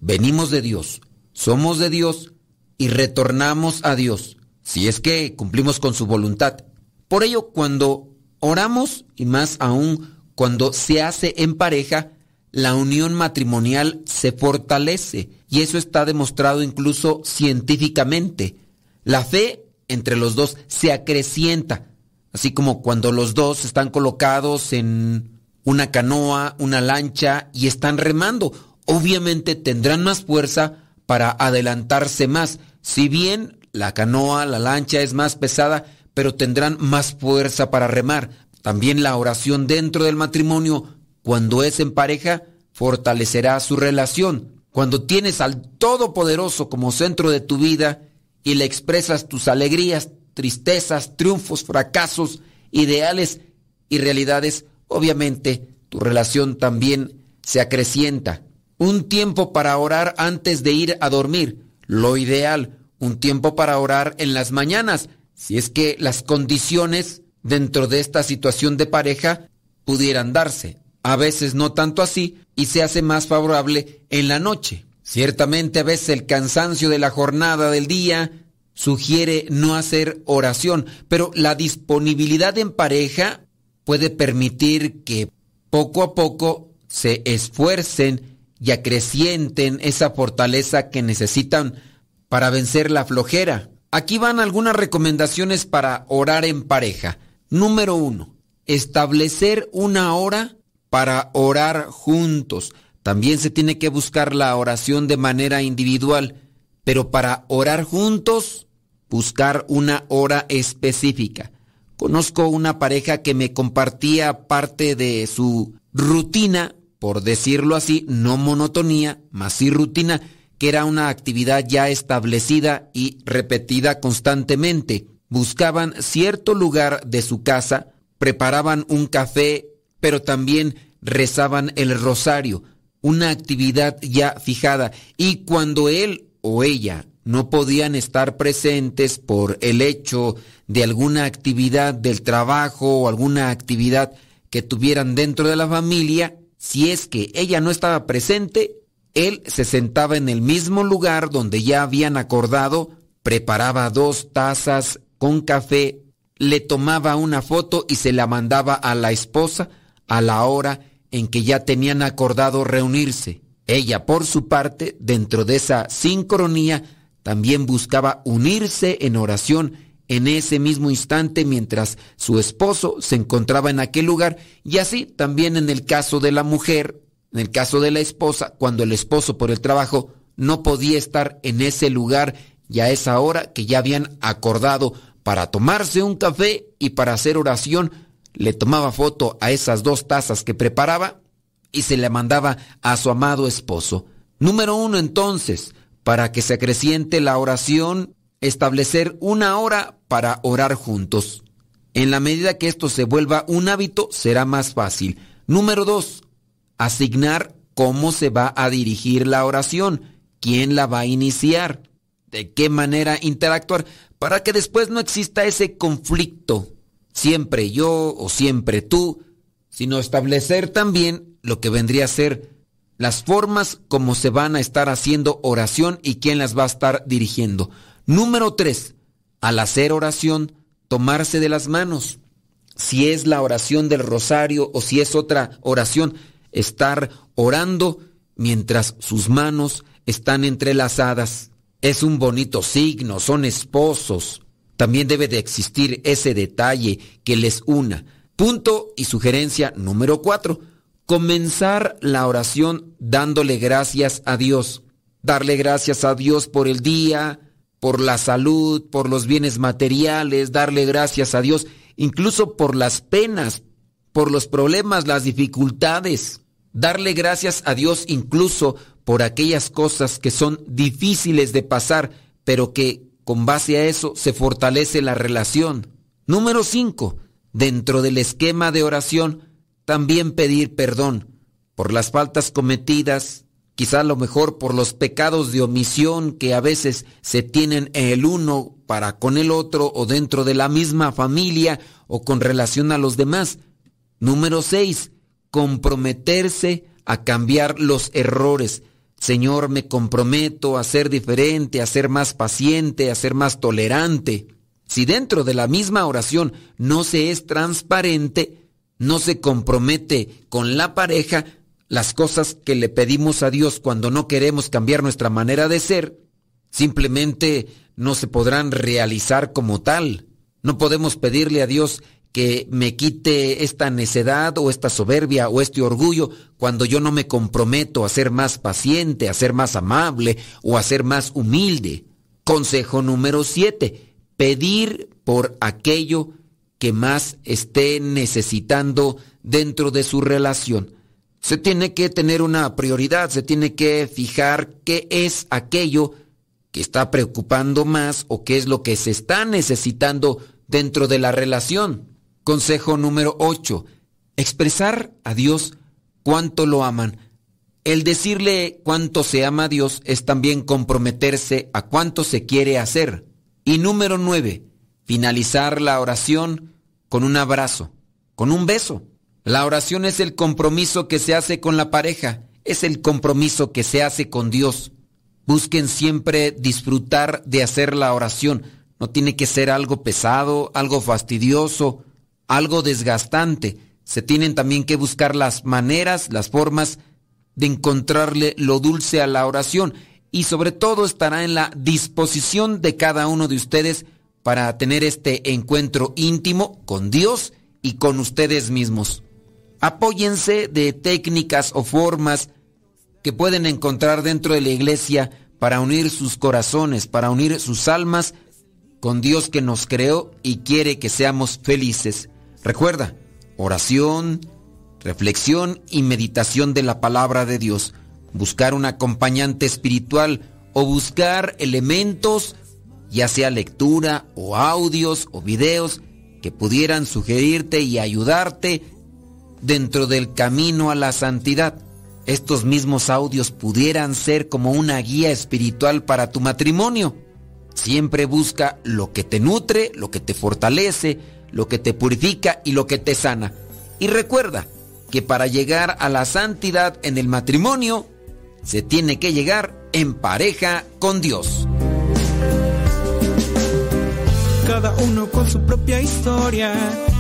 Venimos de Dios, somos de Dios y retornamos a Dios, si es que cumplimos con su voluntad. Por ello, cuando oramos y más aún cuando se hace en pareja, la unión matrimonial se fortalece y eso está demostrado incluso científicamente. La fe entre los dos se acrecienta, así como cuando los dos están colocados en una canoa, una lancha y están remando. Obviamente tendrán más fuerza para adelantarse más. Si bien la canoa, la lancha es más pesada, pero tendrán más fuerza para remar. También la oración dentro del matrimonio, cuando es en pareja, fortalecerá su relación. Cuando tienes al Todopoderoso como centro de tu vida y le expresas tus alegrías, tristezas, triunfos, fracasos, ideales y realidades, obviamente tu relación también se acrecienta. Un tiempo para orar antes de ir a dormir, lo ideal, un tiempo para orar en las mañanas, si es que las condiciones dentro de esta situación de pareja pudieran darse. A veces no tanto así y se hace más favorable en la noche. Ciertamente a veces el cansancio de la jornada del día sugiere no hacer oración, pero la disponibilidad en pareja puede permitir que poco a poco se esfuercen y acrecienten esa fortaleza que necesitan para vencer la flojera. Aquí van algunas recomendaciones para orar en pareja. Número uno, establecer una hora para orar juntos. También se tiene que buscar la oración de manera individual, pero para orar juntos, buscar una hora específica. Conozco una pareja que me compartía parte de su rutina, por decirlo así, no monotonía, más sí rutina, que era una actividad ya establecida y repetida constantemente. Buscaban cierto lugar de su casa, preparaban un café, pero también rezaban el rosario, una actividad ya fijada, y cuando él o ella no podían estar presentes por el hecho de alguna actividad del trabajo o alguna actividad que tuvieran dentro de la familia, si es que ella no estaba presente, él se sentaba en el mismo lugar donde ya habían acordado, preparaba dos tazas con café, le tomaba una foto y se la mandaba a la esposa a la hora en que ya tenían acordado reunirse. Ella, por su parte, dentro de esa sincronía, también buscaba unirse en oración en ese mismo instante mientras su esposo se encontraba en aquel lugar y así también en el caso de la mujer en el caso de la esposa, cuando el esposo por el trabajo no podía estar en ese lugar y a esa hora que ya habían acordado para tomarse un café y para hacer oración, le tomaba foto a esas dos tazas que preparaba y se le mandaba a su amado esposo. Número uno entonces, para que se acreciente la oración, establecer una hora para orar juntos. En la medida que esto se vuelva un hábito, será más fácil. Número dos, asignar cómo se va a dirigir la oración, quién la va a iniciar, de qué manera interactuar, para que después no exista ese conflicto, siempre yo o siempre tú, sino establecer también lo que vendría a ser las formas como se van a estar haciendo oración y quién las va a estar dirigiendo. Número tres, al hacer oración, tomarse de las manos. Si es la oración del rosario o si es otra oración, estar orando mientras sus manos están entrelazadas. Es un bonito signo, son esposos. También debe de existir ese detalle que les una. Punto y sugerencia número cuatro. Comenzar la oración dándole gracias a Dios. Darle gracias a Dios por el día, por la salud, por los bienes materiales, darle gracias a Dios incluso por las penas, por los problemas, las dificultades darle gracias a Dios incluso por aquellas cosas que son difíciles de pasar, pero que con base a eso se fortalece la relación. Número 5. Dentro del esquema de oración, también pedir perdón por las faltas cometidas, quizá lo mejor por los pecados de omisión que a veces se tienen el uno para con el otro o dentro de la misma familia o con relación a los demás. Número 6 comprometerse a cambiar los errores. Señor, me comprometo a ser diferente, a ser más paciente, a ser más tolerante. Si dentro de la misma oración no se es transparente, no se compromete con la pareja, las cosas que le pedimos a Dios cuando no queremos cambiar nuestra manera de ser, simplemente no se podrán realizar como tal. No podemos pedirle a Dios que me quite esta necedad o esta soberbia o este orgullo cuando yo no me comprometo a ser más paciente, a ser más amable o a ser más humilde. Consejo número 7. Pedir por aquello que más esté necesitando dentro de su relación. Se tiene que tener una prioridad, se tiene que fijar qué es aquello que está preocupando más o qué es lo que se está necesitando dentro de la relación. Consejo número 8. Expresar a Dios cuánto lo aman. El decirle cuánto se ama a Dios es también comprometerse a cuánto se quiere hacer. Y número 9. Finalizar la oración con un abrazo, con un beso. La oración es el compromiso que se hace con la pareja, es el compromiso que se hace con Dios. Busquen siempre disfrutar de hacer la oración. No tiene que ser algo pesado, algo fastidioso, algo desgastante. Se tienen también que buscar las maneras, las formas de encontrarle lo dulce a la oración y sobre todo estará en la disposición de cada uno de ustedes para tener este encuentro íntimo con Dios y con ustedes mismos. Apóyense de técnicas o formas que pueden encontrar dentro de la iglesia para unir sus corazones, para unir sus almas con Dios que nos creó y quiere que seamos felices. Recuerda, oración, reflexión y meditación de la palabra de Dios, buscar un acompañante espiritual o buscar elementos, ya sea lectura o audios o videos, que pudieran sugerirte y ayudarte dentro del camino a la santidad. Estos mismos audios pudieran ser como una guía espiritual para tu matrimonio. Siempre busca lo que te nutre, lo que te fortalece, lo que te purifica y lo que te sana. Y recuerda que para llegar a la santidad en el matrimonio, se tiene que llegar en pareja con Dios. Cada uno con su propia historia,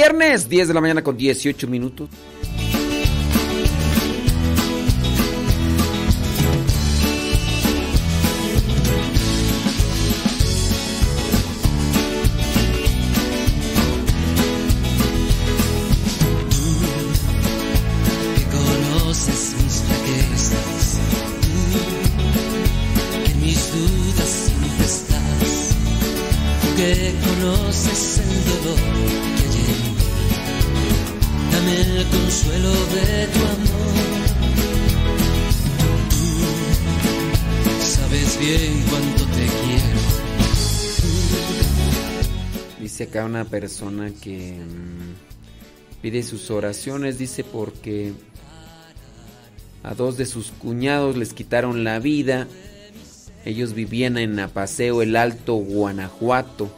Viernes, 10 de la mañana con 18 minutos. Una persona que mm, pide sus oraciones, dice porque a dos de sus cuñados les quitaron la vida. Ellos vivían en Apaseo el Alto, Guanajuato.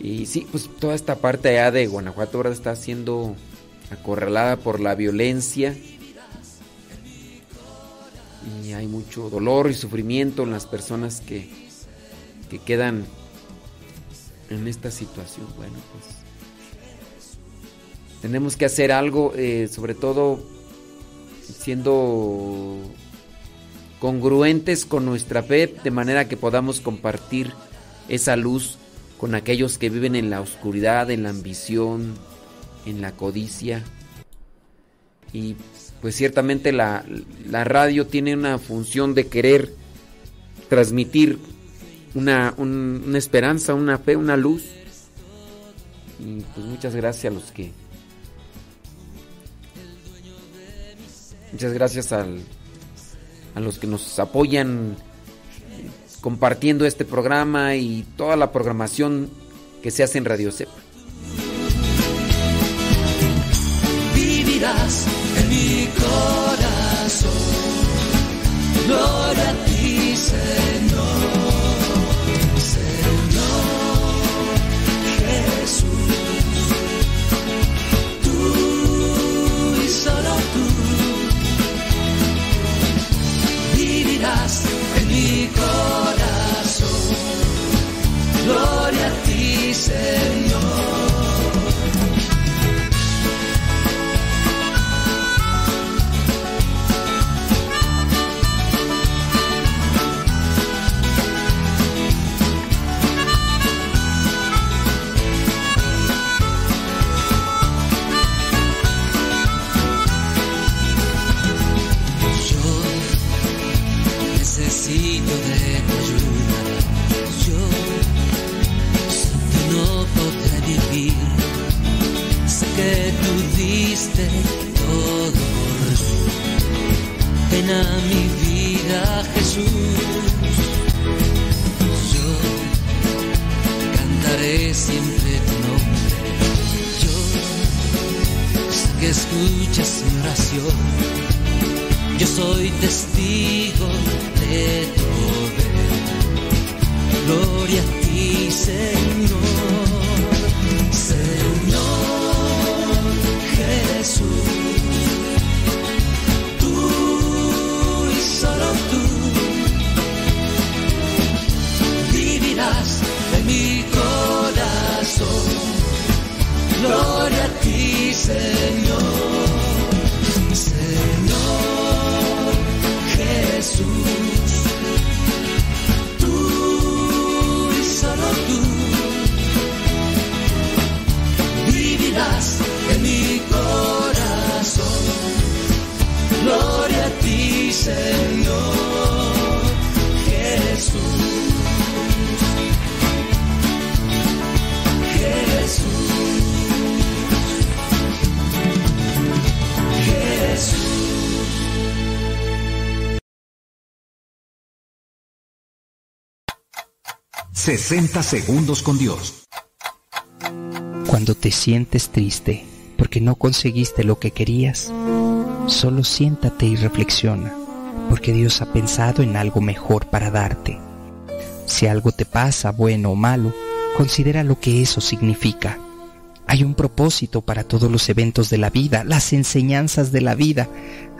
Y sí, pues toda esta parte allá de Guanajuato ahora está siendo acorralada por la violencia. Y hay mucho dolor y sufrimiento en las personas que, que quedan en esta situación. Bueno, pues tenemos que hacer algo, eh, sobre todo siendo congruentes con nuestra fe, de manera que podamos compartir esa luz con aquellos que viven en la oscuridad, en la ambición, en la codicia. Y pues ciertamente la, la radio tiene una función de querer transmitir una, un- una esperanza, una fe, una luz. Y pues muchas gracias a los que... Muchas gracias al, a los que nos apoyan compartiendo este programa y toda la programación que se hace en Radio Cepa. vivirás en mi corazón. Gloria a ti, Señor. Corazón. Gloria a ti, Señor. Ven a mi vida, Jesús. Yo cantaré siempre tu nombre. Yo sé que escuchas mi oración. Yo soy testigo de poder. Gloria a ti. Señor Gloria a ti, Señor. Señor Jesús, tú y solo tú vivirás en mi corazón. Gloria a ti, Señor 60 segundos con Dios. Cuando te sientes triste porque no conseguiste lo que querías, solo siéntate y reflexiona, porque Dios ha pensado en algo mejor para darte. Si algo te pasa, bueno o malo, considera lo que eso significa. Hay un propósito para todos los eventos de la vida, las enseñanzas de la vida.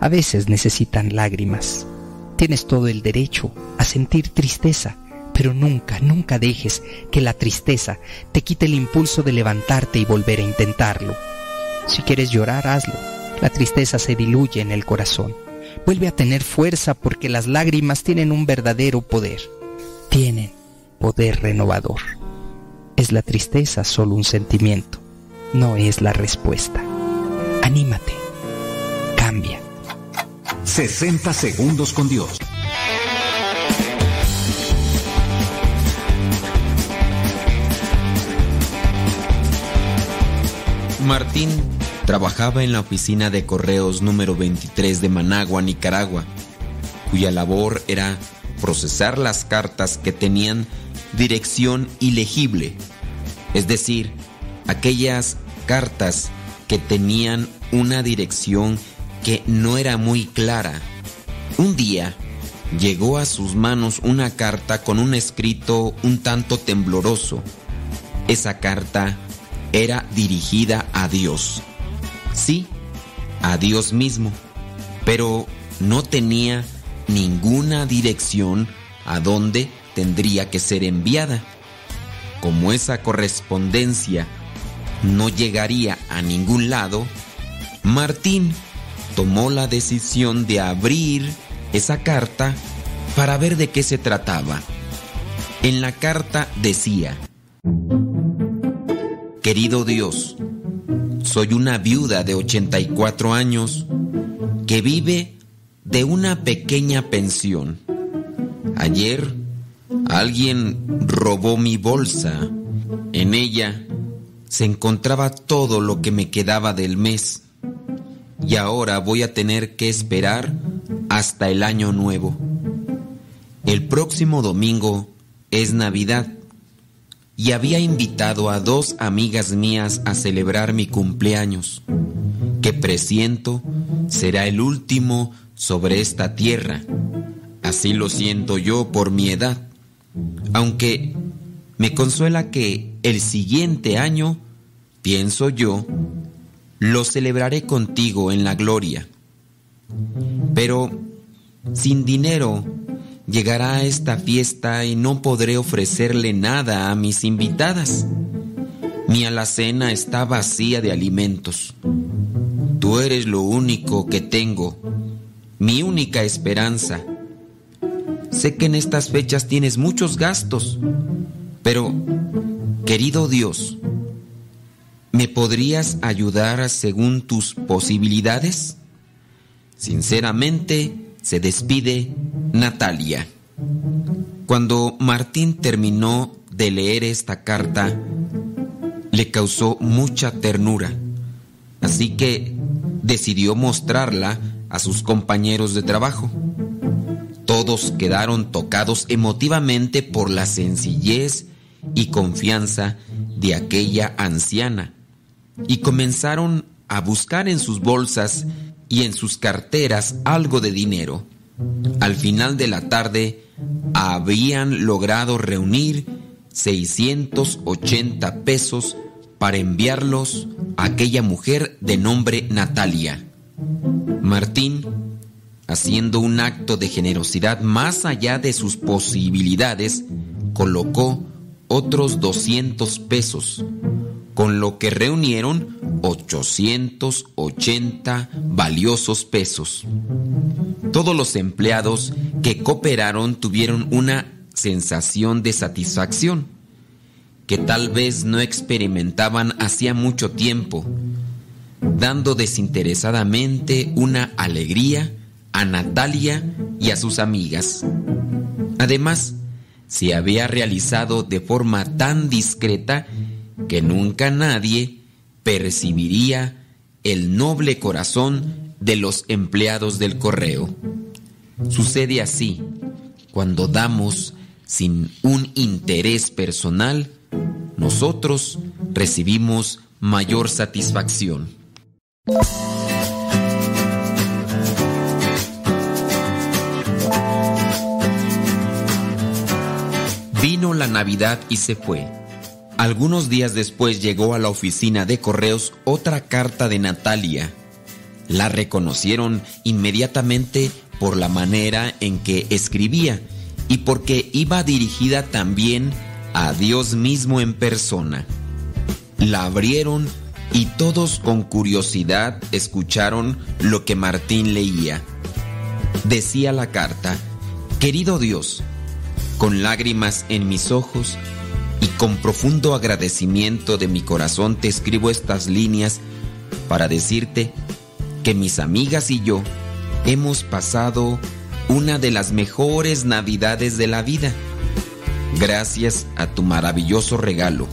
A veces necesitan lágrimas. Tienes todo el derecho a sentir tristeza, pero nunca, nunca dejes que la tristeza te quite el impulso de levantarte y volver a intentarlo. Si quieres llorar, hazlo. La tristeza se diluye en el corazón. Vuelve a tener fuerza porque las lágrimas tienen un verdadero poder. Tienen poder renovador. ¿Es la tristeza solo un sentimiento? No es la respuesta. Anímate. Cambia. 60 segundos con Dios. Martín trabajaba en la oficina de correos número 23 de Managua, Nicaragua, cuya labor era procesar las cartas que tenían dirección ilegible, es decir, aquellas cartas que tenían una dirección que no era muy clara. Un día llegó a sus manos una carta con un escrito un tanto tembloroso. Esa carta era dirigida a Dios. Sí, a Dios mismo, pero no tenía ninguna dirección a dónde tendría que ser enviada. Como esa correspondencia no llegaría a ningún lado, Martín tomó la decisión de abrir esa carta para ver de qué se trataba. En la carta decía, Querido Dios, soy una viuda de 84 años que vive de una pequeña pensión. Ayer alguien robó mi bolsa. En ella se encontraba todo lo que me quedaba del mes. Y ahora voy a tener que esperar hasta el año nuevo. El próximo domingo es Navidad y había invitado a dos amigas mías a celebrar mi cumpleaños, que presiento será el último sobre esta tierra. Así lo siento yo por mi edad, aunque me consuela que el siguiente año, pienso yo, lo celebraré contigo en la gloria. Pero sin dinero llegará a esta fiesta y no podré ofrecerle nada a mis invitadas. Mi alacena está vacía de alimentos. Tú eres lo único que tengo, mi única esperanza. Sé que en estas fechas tienes muchos gastos, pero, querido Dios, ¿me podrías ayudar según tus posibilidades? Sinceramente, se despide Natalia. Cuando Martín terminó de leer esta carta, le causó mucha ternura, así que decidió mostrarla a sus compañeros de trabajo. Todos quedaron tocados emotivamente por la sencillez y confianza de aquella anciana y comenzaron a buscar en sus bolsas y en sus carteras algo de dinero. Al final de la tarde habían logrado reunir 680 pesos para enviarlos a aquella mujer de nombre Natalia. Martín, haciendo un acto de generosidad más allá de sus posibilidades, colocó otros 200 pesos, con lo que reunieron 880 valiosos pesos. Todos los empleados que cooperaron tuvieron una sensación de satisfacción que tal vez no experimentaban hacía mucho tiempo, dando desinteresadamente una alegría a Natalia y a sus amigas. Además, se había realizado de forma tan discreta que nunca nadie percibiría el noble corazón de los empleados del correo. Sucede así cuando damos sin un interés personal, nosotros recibimos mayor satisfacción. Vino la Navidad y se fue. Algunos días después llegó a la oficina de correos otra carta de Natalia. La reconocieron inmediatamente por la manera en que escribía y porque iba dirigida también a Dios mismo en persona. La abrieron y todos con curiosidad escucharon lo que Martín leía. Decía la carta, Querido Dios, con lágrimas en mis ojos y con profundo agradecimiento de mi corazón te escribo estas líneas para decirte que mis amigas y yo hemos pasado una de las mejores navidades de la vida, gracias a tu maravilloso regalo.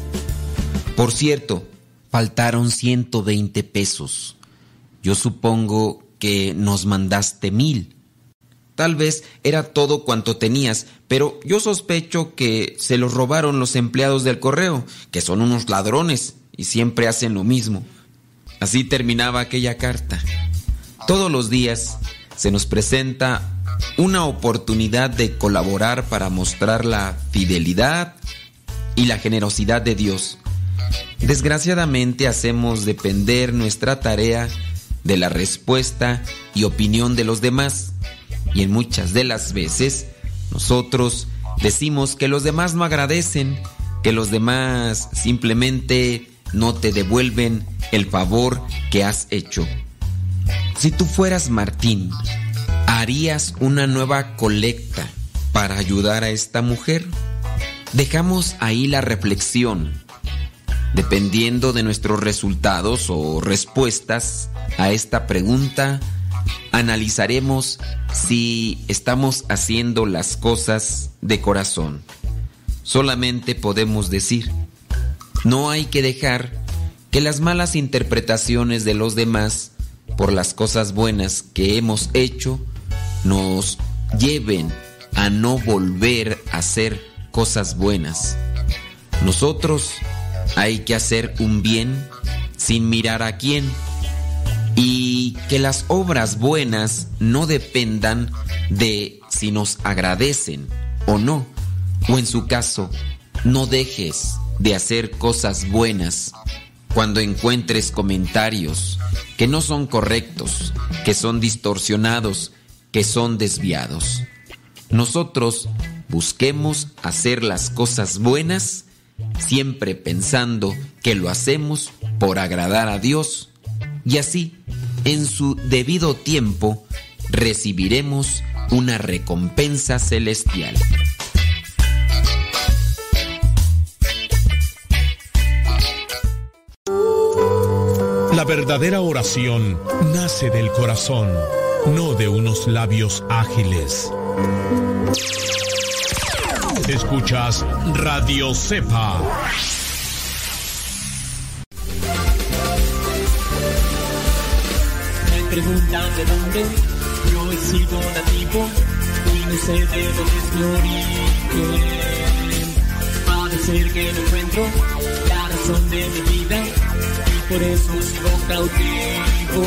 Por cierto, faltaron 120 pesos. Yo supongo que nos mandaste mil. Tal vez era todo cuanto tenías, pero yo sospecho que se los robaron los empleados del correo, que son unos ladrones y siempre hacen lo mismo. Así terminaba aquella carta. Todos los días se nos presenta una oportunidad de colaborar para mostrar la fidelidad y la generosidad de Dios. Desgraciadamente hacemos depender nuestra tarea de la respuesta y opinión de los demás y en muchas de las veces nosotros decimos que los demás no agradecen, que los demás simplemente no te devuelven el favor que has hecho. Si tú fueras Martín, ¿harías una nueva colecta para ayudar a esta mujer? Dejamos ahí la reflexión. Dependiendo de nuestros resultados o respuestas a esta pregunta, analizaremos si estamos haciendo las cosas de corazón. Solamente podemos decir, no hay que dejar que las malas interpretaciones de los demás por las cosas buenas que hemos hecho nos lleven a no volver a hacer cosas buenas. Nosotros hay que hacer un bien sin mirar a quién y que las obras buenas no dependan de si nos agradecen o no, o en su caso, no dejes de hacer cosas buenas cuando encuentres comentarios que no son correctos, que son distorsionados, que son desviados. Nosotros busquemos hacer las cosas buenas siempre pensando que lo hacemos por agradar a Dios y así, en su debido tiempo, recibiremos una recompensa celestial. La verdadera oración nace del corazón, no de unos labios ágiles. Escuchas Radio Cepa. Preguntan de dónde yo he sido nativo y no sé de dónde es mi origen. Parece que no encuentro la razón de mi vida y por eso sigo cautivo.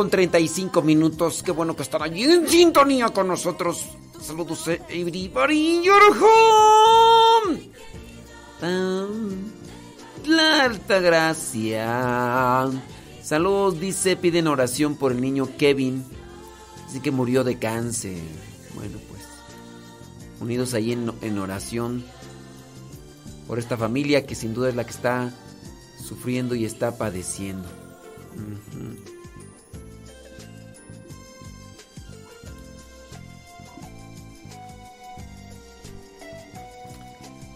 Con 35 minutos. Qué bueno que están allí en sintonía con nosotros. Saludos, everybody. Your home. La alta gracia. Saludos, dice, piden oración por el niño Kevin. Dice que murió de cáncer. Bueno, pues. Unidos ahí en, oración. Por esta familia que sin duda es la que está sufriendo y está padeciendo.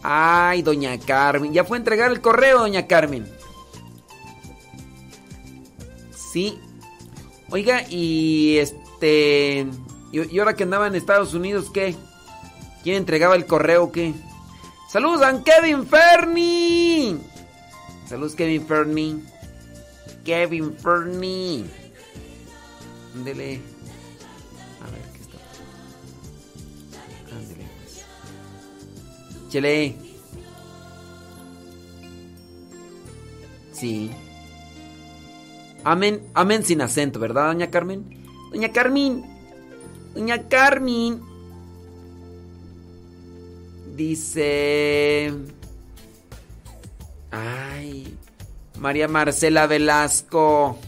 Ay, doña Carmen. Ya fue a entregar el correo, doña Carmen. Sí. Oiga, y este... Y, ahora que andaba en Estados Unidos, ¿qué? ¿Quién entregaba el correo qué? Saludos a Kevin Fernie. Saludos Kevin Fernie. Kevin Fernie. Ándele. Chele. Sí. Amén, amén sin acento, ¿verdad, doña Carmen? Doña Carmen. Doña Carmen. Dice... Ay, María Marcela Velasco.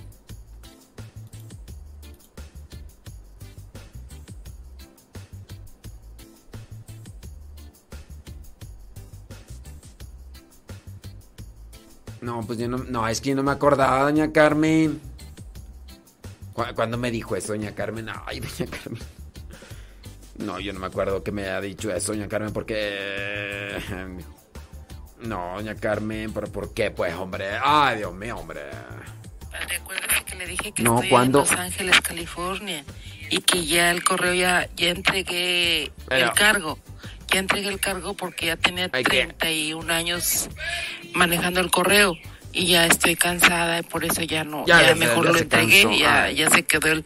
No, pues yo no, no, es que yo no me acordaba, doña Carmen. ¿Cu- ¿Cuándo me dijo eso, doña Carmen? Ay, doña Carmen. No, yo no me acuerdo que me haya dicho eso, doña Carmen, porque... No, doña Carmen, pero ¿por qué, pues, hombre? Ay, Dios mío, hombre. Recuerda que le dije que No, estoy en Los Ángeles, California, y que ya el correo ya, ya entregué Pero- el cargo. Ya entregué el cargo porque ya tenía Ay, ¿qué? 31 años manejando el correo y ya estoy cansada y por eso ya no, Ya, mejor ya lo entregué, cansó. ya, ya se quedó el,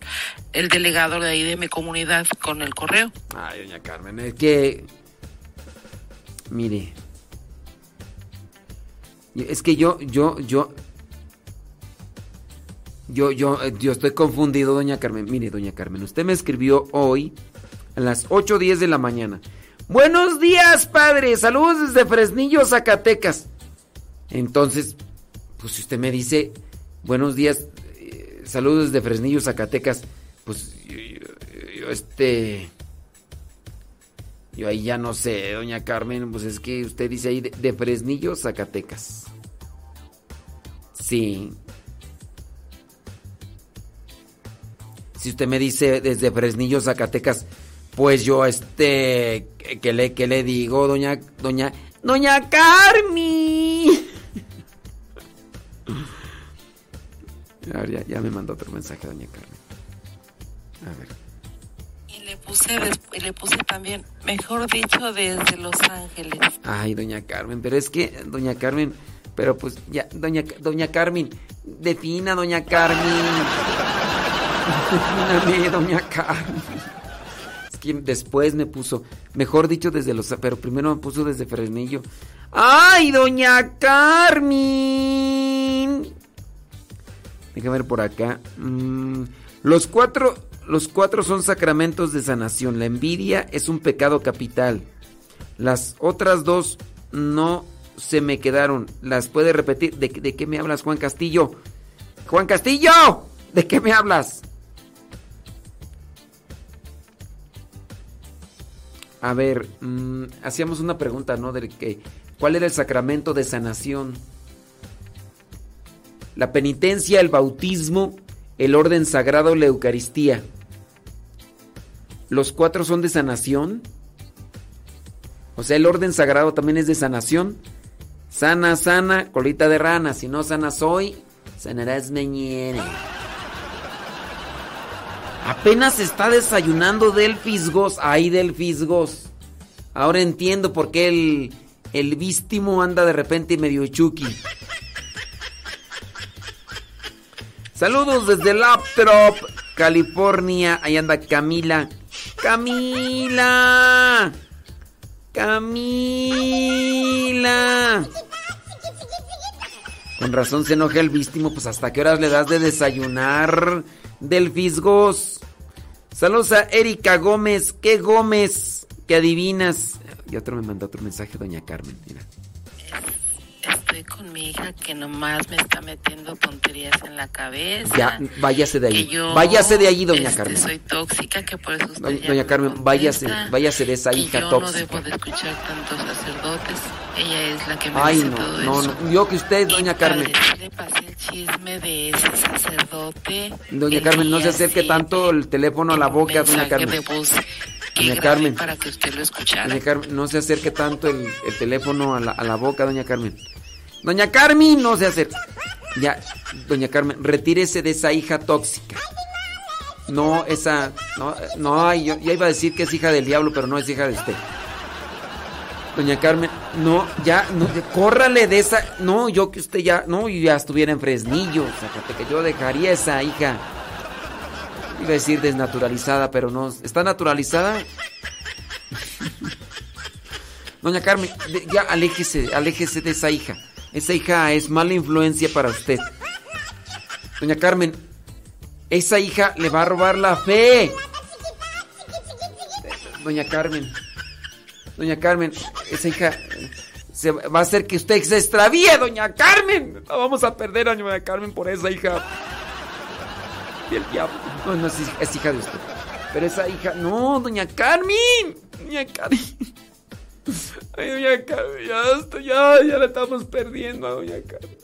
el delegado de ahí de mi comunidad con el correo. Ay, doña Carmen, es que... Mire. Es que yo, yo, yo... Yo, yo, yo estoy confundido, doña Carmen. Mire, doña Carmen, usted me escribió hoy a las 8.10 de la mañana. Buenos días, padre. Saludos desde Fresnillo, Zacatecas. Entonces, pues si usted me dice, buenos días, eh, saludos desde Fresnillo, Zacatecas, pues yo, yo- yo, este... Yo ahí ya no sé, doña Carmen, pues es que usted dice ahí de, de Fresnillo, Zacatecas. Sí. Si usted me dice desde Fresnillo, Zacatecas, pues yo este, ¿qué, qué le, qué le digo, doña, doña, doña Carmi? A ver, ya, ya me mandó otro mensaje, doña Carmen. A ver. Y le puse, y le puse también, mejor dicho, desde Los Ángeles. Ay, doña Carmen, pero es que, doña Carmen, pero pues ya, doña, doña Carmen, defina, doña Carmen. Defíname, doña Carmen. Es que después me puso, mejor dicho, desde los, pero primero me puso desde Fresnillo. ¡Ay, doña Carmen! Déjame ver por acá. Mm, los cuatro, los cuatro son sacramentos de sanación. La envidia es un pecado capital. Las otras dos no se me quedaron. ¿Las puede repetir? ¿De, qué me hablas, Juan Castillo? Juan Castillo, ¿de qué me hablas? A ver, mm, hacíamos una pregunta, ¿no? De que, ¿cuál era el sacramento de sanación? La penitencia, el bautismo, el orden sagrado, la Eucaristía. ¿Los cuatro son de sanación? O sea, el orden sagrado también es de sanación. Sana, sana, colita de rana. Si no sanas hoy, sanarás mañana. Apenas está desayunando del fisgos. Ay, del fisgos. Ahora entiendo por qué el, el vístimo anda de repente medio chucky. Saludos desde Laptop, California. Ahí anda Camila. Camila. Camila. Con razón se enoja el vístimo, pues hasta qué horas le das de desayunar del fisgos. Saludos a Erika Gómez. ¿Qué Gómez? ¿Qué adivinas? Y otro me mandó otro mensaje, doña Carmen. Mira. Estoy con mi hija que nomás me está metiendo tonterías en la cabeza. Ya, váyase de ahí. yo, Váyase de allí, doña este, Carmen. Soy tóxica, que por eso usted Doña, ya doña Carmen, me váyase, contesta, váyase de esa que hija yo tóxica. no debo de escuchar tantos sacerdotes. Ella es la que me Ay, no, todo no, eso. no. Yo que usted, doña Carmen. Padre, sí le pasé el chisme de ese sacerdote. Doña Carmen, no se acerque tanto el teléfono a la boca, doña Carmen. de voz Doña Carmen. para que usted lo escuchara. Doña Carmen, no se acerque tanto el, el teléfono a la, a la boca, doña Carmen. Doña Carmen, no se acerque. Ya, doña Carmen, retírese de esa hija tóxica. No, esa. No, no yo ya iba a decir que es hija del diablo, pero no es hija de usted. Doña Carmen, no, ya, no, córrale de esa. No, yo que usted ya. No, ya estuviera en Fresnillo. Sácate que yo dejaría esa hija. Iba a decir desnaturalizada, pero no. ¿Está naturalizada? Doña Carmen, ya aléjese, aléjese de esa hija. Esa hija es mala influencia para usted. Doña Carmen, esa hija le va a robar la fe. Doña Carmen, Doña Carmen, esa hija eh, se va a hacer que usted se extravíe, Doña Carmen. La vamos a perder a Doña Carmen por esa hija. Y el diablo. No, no es, hija- es hija de usted. Pero esa hija, no, Doña Carmen. Doña Carmen. Ay, doña Carmen, ya, ya, ya la estamos perdiendo a doña Carmen.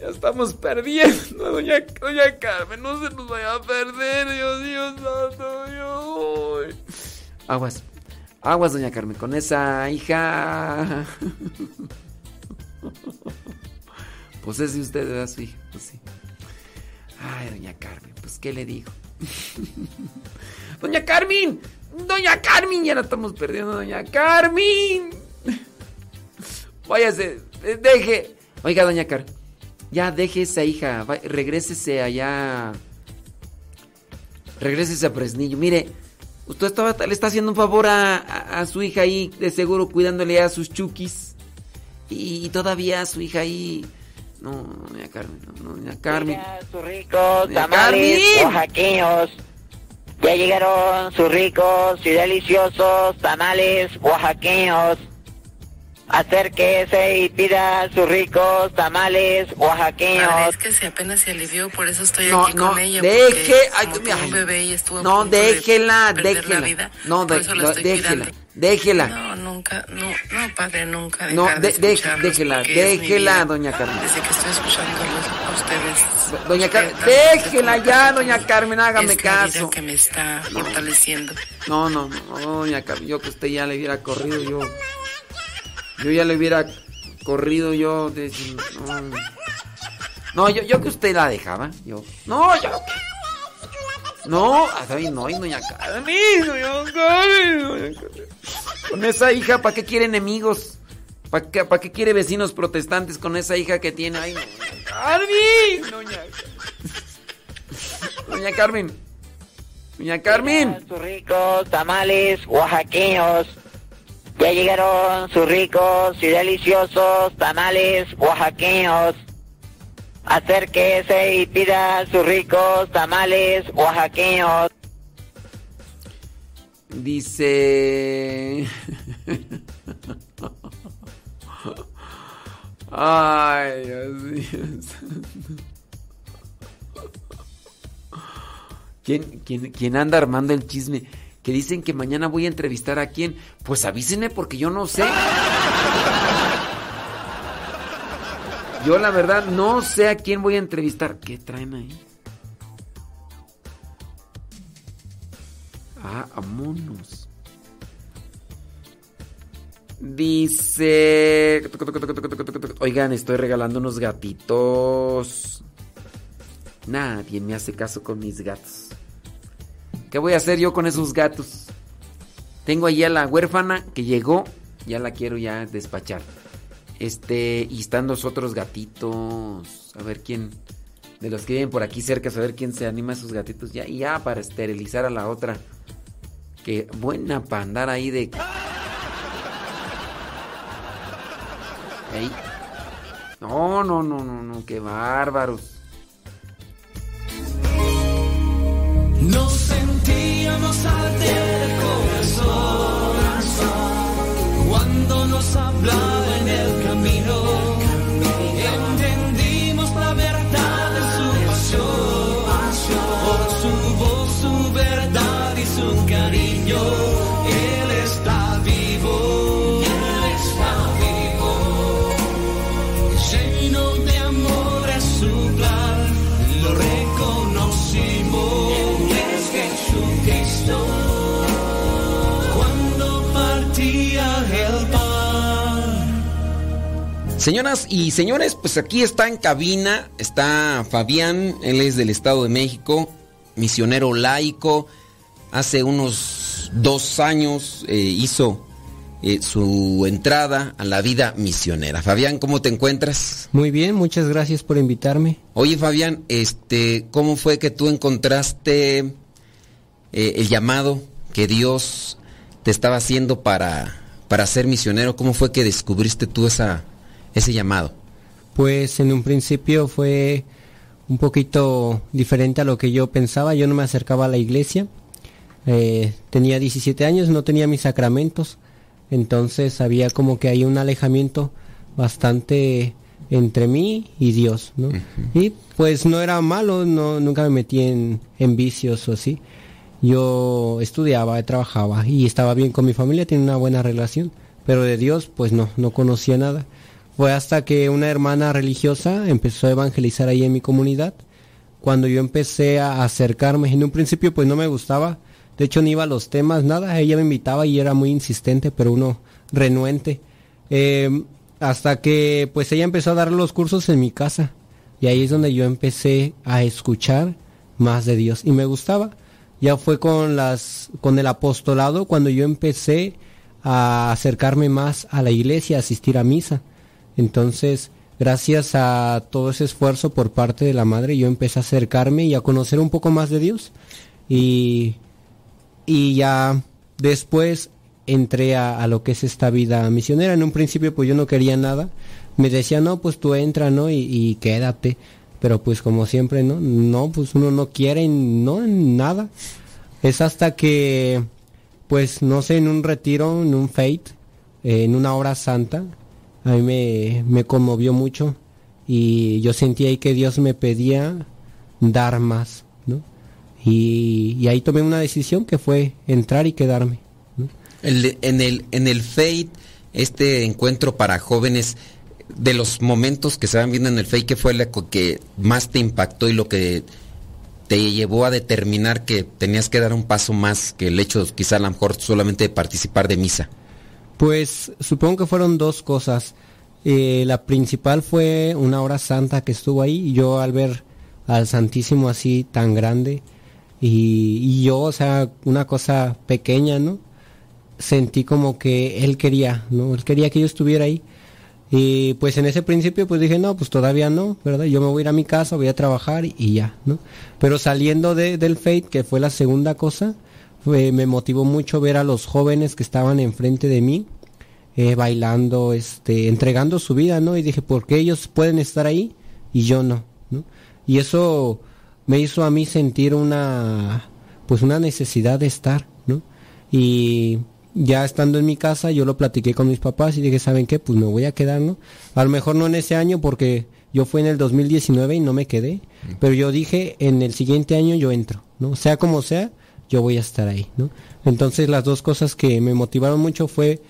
Ya estamos perdiendo a doña, doña Carmen. No se nos vaya a perder, Dios mío santo. Aguas, aguas, doña Carmen, con esa hija. Pues es de usted, ¿verdad, su hija? Pues sí. Ay, doña Carmen, pues ¿qué le digo? Doña Carmen, doña Carmen, ya la estamos perdiendo, doña Carmen. Váyase, deje. Oiga, doña Carmen, ya deje esa hija, va- regrésese allá. Regrésese a Fresnillo. Mire, usted estaba, le está haciendo un favor a, a- a su hija ahí, de seguro cuidándole a sus chukis. Y, todavía su hija ahí. No, doña Carmen, no, doña Carmen. sus ricos Doña tamales Carmen. oaxaqueños. Ya llegaron sus ricos y deliciosos tamales oaxaqueños. Acérquese y pida sus ricos tamales oaxaqueños. es que si apenas se alivió, por eso estoy No, aquí no, con ella. deje, porque ay, ay. un bebé y estuvo a No, punto de déjela, perder déjela. la vida, No, de- no, déjela, déjela. No, nunca, no, no, padre, nunca No, dejar de- de, de- déjela, déjela, doña Carmen. Desde que estoy escuchándolos a ustedes. Doña Carmen, déjela ya, doña Carmen, hágame caso. que me está fortaleciendo. No, no, no, doña Carmen, yo que usted ya le hubiera corrido, yo. Yo ya le hubiera corrido, yo. de- no, no yo, yo que usted la dejaba, yo. No, yo. No, ay, no, ay, doña Carmen, doña Carmen, doña Carmen. Con esa hija, ¿para qué quiere enemigos? ¿Para qué, para qué quiere vecinos protestantes con esa hija que tiene? Ay, doña Carmen, doña Doña Carmen. Doña Carmen. Sus ricos tamales oaxaqueños. Ya llegaron sus ricos y deliciosos tamales oaxaqueños. Acérquese y pida sus ricos tamales oaxaqueños. Dice. Ay, Dios mío. ¿Quién, quién, quién anda armando el chisme? Que dicen que mañana voy a entrevistar a quién. Pues avísenme porque yo no sé. Yo la verdad no sé a quién voy a entrevistar. ¿Qué traen ahí? Ah, vámonos. Dice... Oigan, estoy regalando unos gatitos. Nadie me hace caso con mis gatos. ¿Qué voy a hacer yo con esos gatos? Tengo ahí a la huérfana que llegó. Ya la quiero ya despachar. Este, y están los otros gatitos. A ver quién. De los que viven por aquí cerca, a ver quién se anima a esos gatitos. Ya, ya para esterilizar a la otra. Que buena para andar ahí de. Ahí. No, no, no, no, no, qué bárbaros. Nos sentíamos arder el corazón cuando nos hablaba Señoras y señores, pues aquí está en cabina, está Fabián, él es del Estado de México, misionero laico, hace unos dos años eh, hizo eh, su entrada a la vida misionera. Fabián, ¿cómo te encuentras? Muy bien, muchas gracias por invitarme. Oye Fabián, este, ¿cómo fue que tú encontraste eh, el llamado que Dios te estaba haciendo para, para ser misionero? ¿Cómo fue que descubriste tú esa, ese llamado? Pues en un principio fue un poquito diferente a lo que yo pensaba. Yo no me acercaba a la iglesia. Eh, tenía 17 años, no tenía mis sacramentos. Entonces había como que hay un alejamiento bastante entre mí y Dios, ¿no? Y pues no era malo, no, nunca me metí en, en vicios o así. Yo estudiaba, trabajaba y estaba bien con mi familia, tenía una buena relación. Pero de Dios, pues no, no conocía nada. Fue hasta que una hermana religiosa empezó a evangelizar ahí en mi comunidad. Cuando yo empecé a acercarme, en un principio pues no me gustaba. De hecho, ni iba a los temas, nada. Ella me invitaba y era muy insistente, pero uno renuente. Eh, hasta que pues ella empezó a dar los cursos en mi casa. Y ahí es donde yo empecé a escuchar más de Dios. Y me gustaba. Ya fue con las, con el apostolado cuando yo empecé a acercarme más a la iglesia, a asistir a misa. Entonces, gracias a todo ese esfuerzo por parte de la madre, yo empecé a acercarme y a conocer un poco más de Dios. Y, y ya después entré a, lo que es esta vida misionera. En un principio pues yo no quería nada. Me decía, no, pues tú entra, ¿no? Y, y quédate. Pero pues como siempre, ¿no? No, pues uno no quiere, no, nada. Es hasta que, pues no sé, en un retiro, en un fate, eh, en una hora santa, a mí me, me conmovió mucho y yo sentí ahí que Dios me pedía dar más, ¿no? Y, y ahí tomé una decisión que fue entrar y quedarme. En el en el Fate, este encuentro para jóvenes, de los momentos que se van viendo en el Fate, ¿qué fue lo que más te impactó y lo que te llevó a determinar que tenías que dar un paso más que el hecho, quizá a lo mejor solamente de participar de misa? Pues supongo que fueron dos cosas. Eh, la principal fue una hora santa que estuvo ahí y yo al ver al Santísimo así tan grande y, yo, o sea, una cosa pequeña, ¿no? Sentí como que él quería, ¿no? Él quería que yo estuviera ahí. Y pues en ese principio pues dije, no, pues todavía no, ¿verdad? Yo me voy a ir a mi casa, voy a trabajar y, y ya, ¿no? Pero saliendo de- del Fate, que fue la segunda cosa, fue- me motivó mucho ver a los jóvenes que estaban enfrente de mí, eh, bailando, este, entregando su vida, ¿no? Y dije, ¿por qué ellos pueden estar ahí y yo no? ¿no? Y eso me hizo a mí sentir una, pues una necesidad de estar, ¿no? Y ya estando en mi casa, yo lo platiqué con mis papás y dije, ¿saben qué? Pues me voy a quedar, ¿no? A lo mejor no en ese año porque Yo fui en el 2019 y no me quedé, pero yo dije, en el siguiente año yo entro, ¿no? Sea como sea, yo voy a estar ahí, ¿no? Entonces las dos cosas que me motivaron mucho fue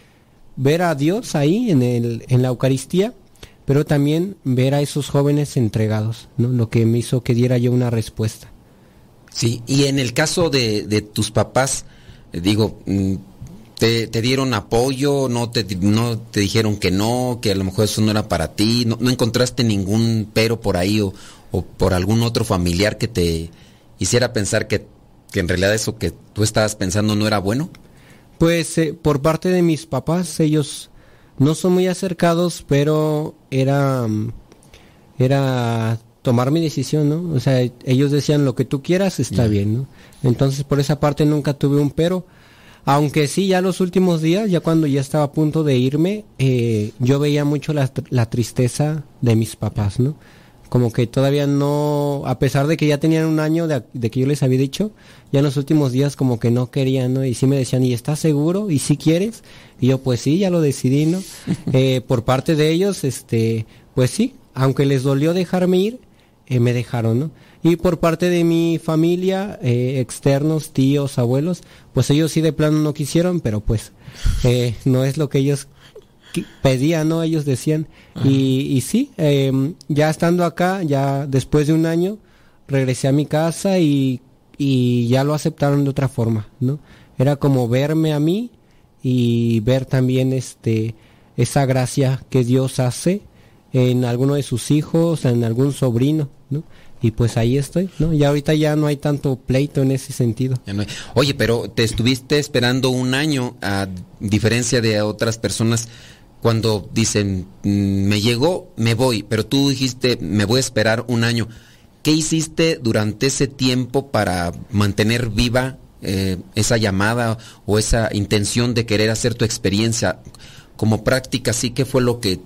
ver a Dios ahí en, el, en la Eucaristía, pero también ver a esos jóvenes entregados, ¿no? Lo que me hizo que diera yo una respuesta. Sí, y en el caso de, de tus papás, eh, digo, mm, te, te dieron apoyo, no te, no te dijeron que no, que a lo mejor eso no era para ti, no, no encontraste ningún pero por ahí o, o por algún otro familiar que te hiciera pensar que, que en realidad eso que tú estabas pensando no era bueno. Pues eh, por parte de mis papás, ellos no son muy acercados, pero era, mm, era tomar mi decisión, ¿no? O sea, ellos decían lo que tú quieras está bien, ¿no? Entonces por esa parte nunca tuve un pero. Aunque sí, ya los últimos días, ya cuando ya estaba a punto de irme, eh, yo veía mucho la, la tristeza de mis papás, ¿no? Como que todavía no, a pesar de que ya tenían un año de, de que yo les había dicho, ya en los últimos días como que no querían, ¿no? Y sí me decían, ¿y estás seguro? ¿Y si quieres? Y yo, pues sí, ya lo decidí, ¿no? Eh, por parte de ellos, este, pues sí, aunque les dolió dejarme ir, eh, me dejaron, ¿no? Y por parte de mi familia, eh, externos, tíos, abuelos, pues ellos sí de plano no quisieron, pero pues eh, no es lo que ellos pedían, ¿no? Ellos decían. Y, y sí, em, ya estando acá, ya después de un año, regresé a mi casa y, y ya lo aceptaron de otra forma, ¿no? Era como verme a mí y ver también este esa gracia que Dios hace en alguno de sus hijos, en algún sobrino, ¿no? Y pues ahí estoy, ¿no? Ya ahorita ya no hay tanto pleito en ese sentido. Ya no hay- Oye, pero te estuviste esperando un año, a diferencia de otras personas, cuando dicen, "Mm, me llegó, me voy, pero tú dijiste, me voy a esperar un año. ¿Qué hiciste durante ese tiempo para mantener viva eh, esa llamada o esa intención de querer hacer tu experiencia como práctica? ¿Sí qué fue lo que eh,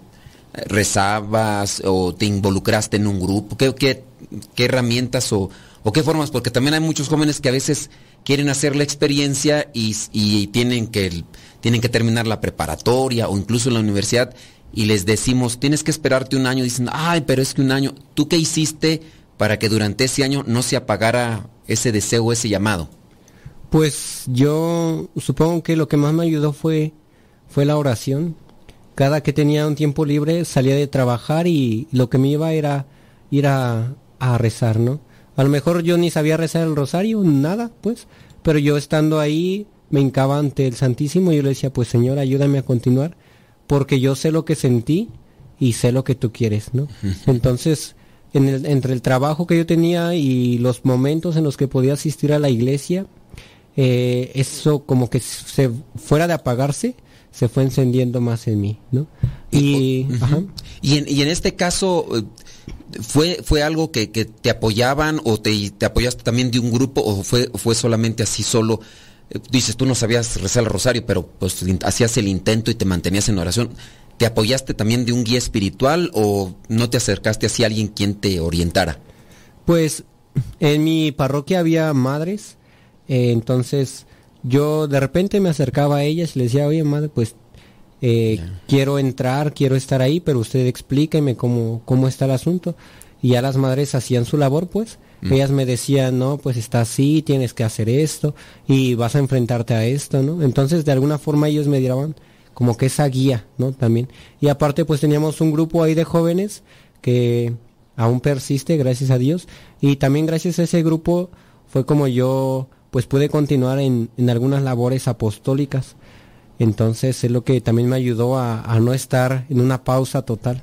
rezabas o te involucraste en un grupo? ¿Qué, qué, qué herramientas o, o qué formas? Porque también hay muchos jóvenes que a veces quieren hacer la experiencia y, y tienen, que, tienen que terminar la preparatoria o incluso la universidad y les decimos, tienes que esperarte un año. Dicen, ay, pero es que un año, ¿tú qué hiciste para que durante ese año no se apagara ese deseo, ese llamado? Pues yo supongo que lo que más me ayudó fue, fue la oración. Cada que tenía un tiempo libre salía de trabajar y lo que me iba era ir a, a rezar, ¿no? A lo mejor yo ni sabía rezar el rosario, nada, pues, pero yo estando ahí me hincaba ante el Santísimo y yo le decía, pues Señor, ayúdame a continuar, porque yo sé lo que sentí y sé lo que tú quieres, ¿no? Entonces, en el- entre el trabajo que yo tenía y los momentos en los que podía asistir a la iglesia, eh, eso como que se fuera de apagarse, se fue encendiendo más en mí, ¿no? Y, ajá. Y en, y en este caso, eh, ¿fue, fue algo que, que te apoyaban o te, te apoyaste también de un grupo o fue, fue solamente así solo? Dices, tú no sabías rezar el rosario, pero pues hacías el intento y te mantenías en oración. ¿Te apoyaste también de un guía espiritual o no te acercaste así a alguien quien te orientara? Pues en mi parroquia había madres, eh, entonces yo de repente me acercaba a ellas y les decía, oye madre, pues eh, quiero entrar, quiero estar ahí, pero usted explíqueme cómo, cómo está el asunto. Y ya las madres hacían su labor, pues. Mm. Ellas me decían, no, pues está así, tienes que hacer esto y vas a enfrentarte a esto, ¿no? Entonces de alguna forma ellos me daban como que esa guía, ¿no? También. Y aparte pues teníamos un grupo ahí de jóvenes que aún persiste, gracias a Dios. Y también gracias a ese grupo fue como yo pues pude continuar en, en algunas labores apostólicas. Entonces es lo que también me ayudó a, a no estar en una pausa total.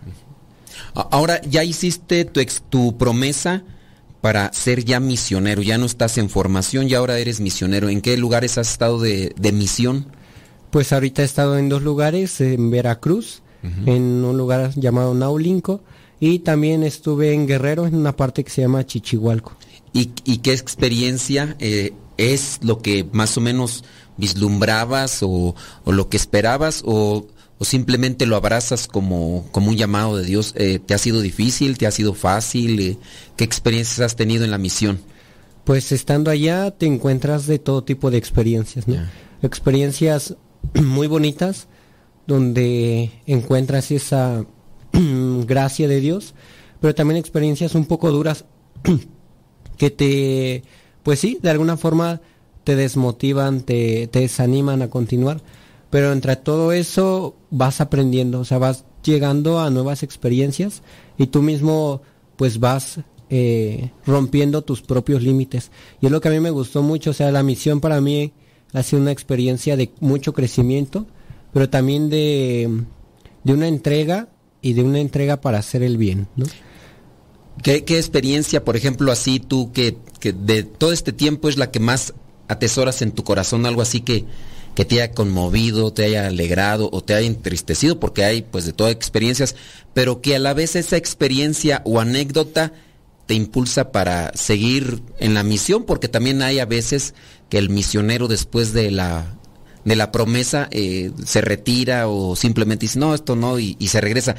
Ahora ya hiciste tu, ex- tu promesa para ser ya misionero, ya no estás en formación y ahora eres misionero. ¿En qué lugares has estado de, de misión? Pues ahorita he estado en dos lugares, en Veracruz, en un lugar llamado Naulinco, y también estuve en Guerrero, en una parte que se llama Chichihualco. ¿Y, y qué experiencia eh, es lo que más o menos vislumbrabas o, o lo que esperabas o, o simplemente lo abrazas como, como un llamado de Dios? Eh, ¿Te ha sido difícil? ¿Te ha sido fácil? Eh, ¿Qué experiencias has tenido en la misión? Pues estando allá te encuentras de todo tipo de experiencias, ¿no? Experiencias muy bonitas donde encuentras esa gracia de Dios, pero también experiencias un poco duras que te, pues sí, de alguna forma te desmotivan, te, te desaniman a continuar, pero entre todo eso vas aprendiendo, o sea, vas llegando a nuevas experiencias y tú mismo pues vas eh, rompiendo tus propios límites. Y es lo que a mí me gustó mucho, o sea, la misión para mí ha sido una experiencia de mucho crecimiento, pero también de, de una entrega y de una entrega para hacer el bien, ¿no? ¿Qué, qué experiencia, por ejemplo, así tú que, que de todo este tiempo es la que más atesoras en tu corazón, algo así que, que te haya conmovido, te haya alegrado o te haya entristecido, porque hay pues de todas experiencias, pero que a la vez esa experiencia o anécdota te impulsa para seguir en la misión, porque también hay a veces que el misionero después de la de la promesa eh, se retira o simplemente dice no esto no y, se regresa.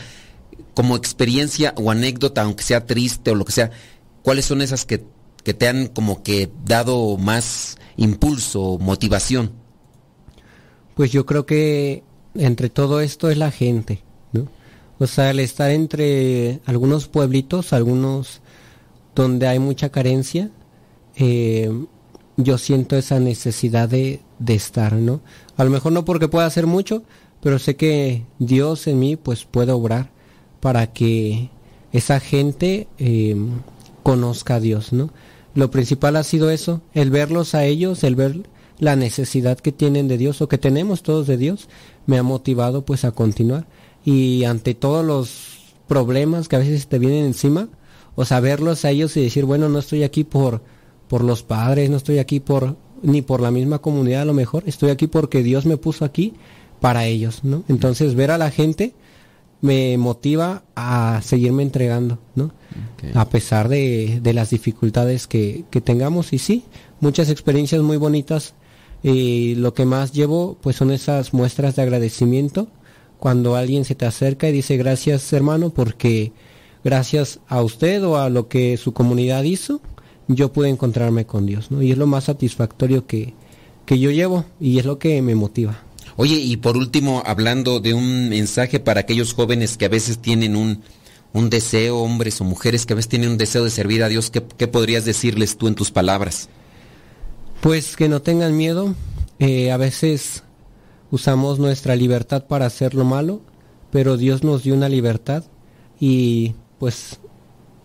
Como experiencia o anécdota aunque sea triste o lo que sea cuáles son esas que, que te han como que dado más impulso motivación Pues yo creo que entre todo esto es la gente, ¿no? O sea, el estar entre algunos pueblitos, algunos donde hay mucha carencia, eh, yo siento esa necesidad de, de estar, ¿no? A lo mejor no porque pueda hacer mucho, pero sé que Dios en mí pues puede obrar para que esa gente eh, conozca a Dios, ¿no? Lo principal ha sido eso, el verlos a ellos, el ver la necesidad que tienen de Dios o que tenemos todos de Dios, me ha motivado pues a continuar. Y ante todos los problemas que a veces te vienen encima, o sea, verlos a ellos y decir, bueno, no estoy aquí por, por los padres, no estoy aquí por ni por la misma comunidad a lo mejor, estoy aquí porque Dios me puso aquí para ellos, ¿no? Entonces ver a la gente me motiva a seguirme entregando, ¿no? A pesar de, de las dificultades que, que tengamos y sí, muchas experiencias muy bonitas y lo que más llevo pues son esas muestras de agradecimiento cuando alguien se te acerca y dice gracias hermano porque gracias a usted o a lo que su comunidad hizo yo pude encontrarme con Dios, ¿no? Y es lo más satisfactorio que, que yo llevo y es lo que me motiva. Oye, y por último, hablando de un mensaje para aquellos jóvenes que a veces tienen un, un deseo, hombres o mujeres que a veces tienen un deseo de servir a Dios, ¿qué, qué podrías decirles tú en tus palabras? Pues que no tengan miedo, eh, a veces usamos nuestra libertad para hacer lo malo, pero Dios nos dio una libertad y pues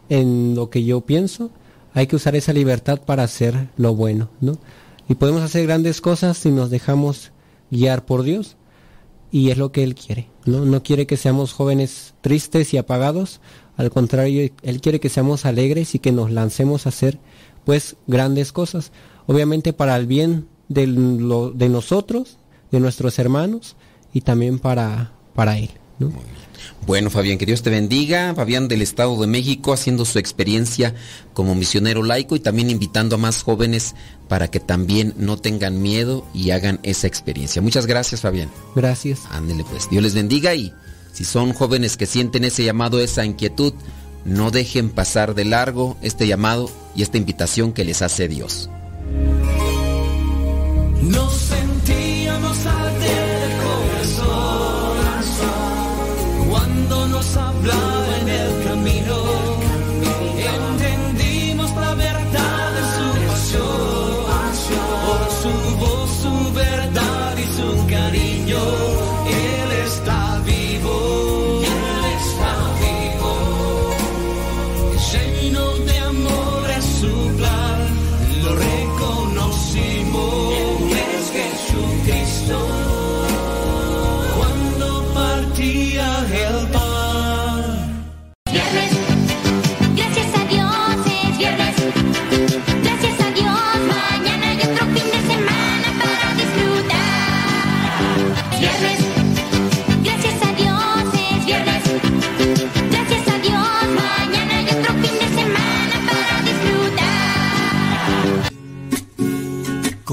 en lo que yo pienso, hay que usar esa libertad para hacer lo bueno, ¿no? Y podemos hacer grandes cosas si nos dejamos guiar por Dios y es lo que Él quiere, ¿no? No quiere que seamos jóvenes tristes y apagados, al contrario, Él quiere que seamos alegres y que nos lancemos a hacer pues grandes cosas, obviamente para el bien de, lo, de nosotros, de nuestros hermanos y también para, para Él, ¿no? Bueno, Fabián, que Dios te bendiga. Fabián del Estado de México haciendo su experiencia como misionero laico y también invitando a más jóvenes para que también no tengan miedo y hagan esa experiencia. Muchas gracias, Fabián. Gracias. Ándele pues. Dios les bendiga y si son jóvenes que sienten ese llamado, esa inquietud, no dejen pasar de largo este llamado y esta invitación que les hace Dios. Nos sentíamos arder el corazón. Cuando nos hablaba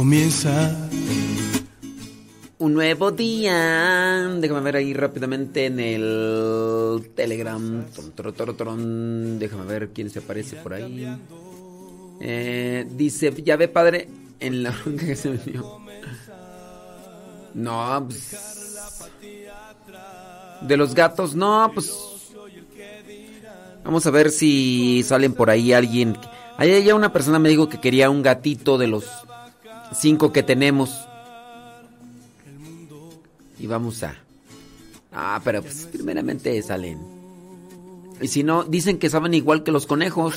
Comienza Un nuevo día. Déjame ver ahí rápidamente en el Telegram. Tron, tron, tron. Déjame ver quién se aparece por ahí. Eh, dice, ya ve padre, en la que se metió. No, pues. De los gatos, no, pues. Vamos a ver si salen por ahí alguien. Ayer ya una persona me dijo que quería un gatito de los cinco que tenemos. Y vamos a... Ah, pero pues primeramente salen. Y si no, dicen que saben igual que los conejos.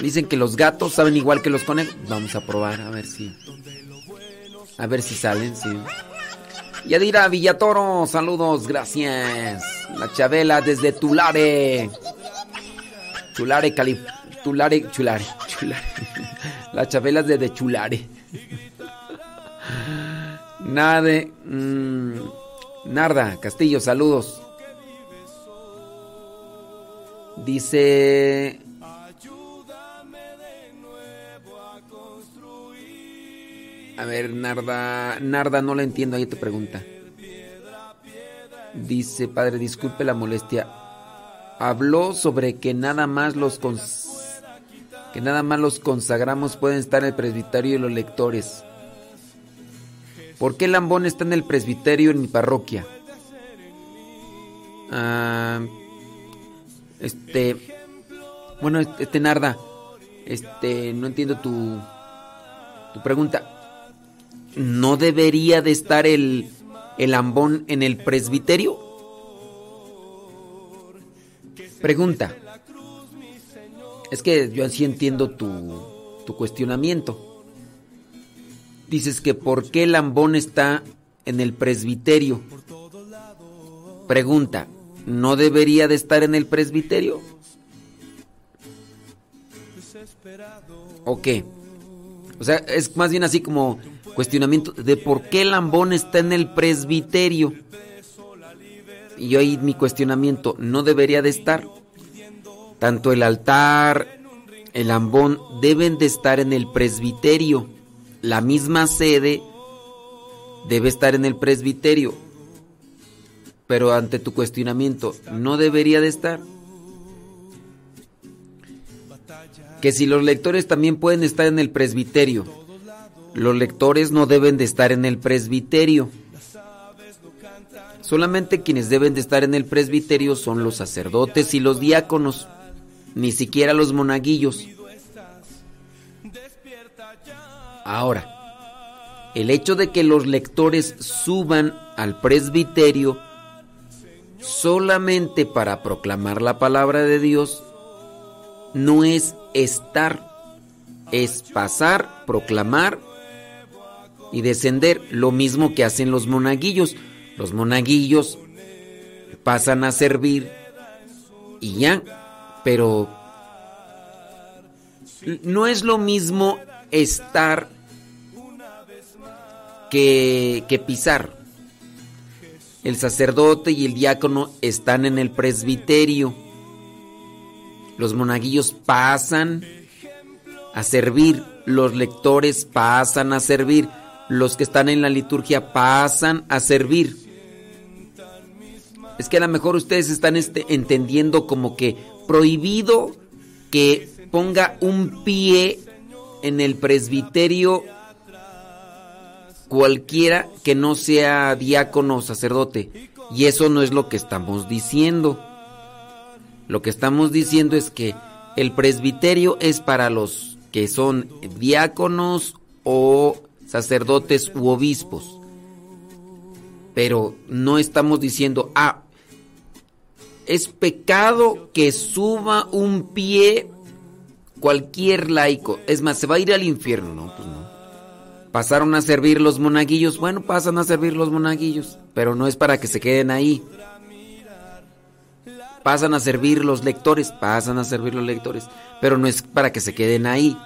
Dicen que los gatos saben igual que los conejos. Vamos a probar, a ver si. A ver si salen, sí. Yadira Villatoro, saludos, gracias. La Chabela desde Tulare. Tulare, Cali. Tulare, Chulare, Chulare. La Chabela desde Chulare. Nade. mm, Narda, Castillo, saludos. Dice. A ver, Narda. Narda, no la entiendo, ahí te pregunta. Dice, padre, disculpe la molestia. Habló sobre que nada más los cons- que nada más los consagramos pueden estar en el presbiterio y los lectores. ¿Por qué Lambón está en el presbiterio en mi parroquia? Ah, este. Bueno, este Narda. Este, no entiendo tu. Tu pregunta. ¿No debería de estar el. el Lambón en el presbiterio? Pregunta. Es que yo así entiendo tu. tu cuestionamiento. Dices que por qué Lambón está en el presbiterio. Pregunta, ¿no debería de estar en el presbiterio? ¿O qué? O sea, es más bien así como cuestionamiento de por qué Lambón está en el presbiterio. Y yo ahí mi cuestionamiento, ¿no debería de estar? Tanto el altar, el Lambón deben de estar en el presbiterio. La misma sede debe estar en el presbiterio. Pero ante tu cuestionamiento, ¿no debería de estar? Que si los lectores también pueden estar en el presbiterio, los lectores no deben de estar en el presbiterio. Solamente quienes deben de estar en el presbiterio son los sacerdotes y los diáconos, ni siquiera los monaguillos. Ahora, el hecho de que los lectores suban al presbiterio solamente para proclamar la palabra de Dios no es estar, es pasar, proclamar y descender, lo mismo que hacen los monaguillos. Los monaguillos pasan a servir y ya, pero no es lo mismo estar que, que pisar. El sacerdote y el diácono están en el presbiterio. Los monaguillos pasan a servir. Los lectores pasan a servir. Los que están en la liturgia pasan a servir. Es que a lo mejor ustedes están este, entendiendo como que prohibido que ponga un pie en el presbiterio cualquiera que no sea diácono o sacerdote. Y eso no es lo que estamos diciendo. Lo que estamos diciendo es que el presbiterio es para los que son diáconos o sacerdotes u obispos. Pero no estamos diciendo, ah, es pecado que suba un pie cualquier laico. Es más, se va a ir al infierno, ¿no? Pues no. Pasaron a servir los monaguillos. Bueno, pasan a servir los monaguillos, pero no es para que se queden ahí. Pasan a servir los lectores, pasan a servir los lectores, pero no es para que se queden ahí.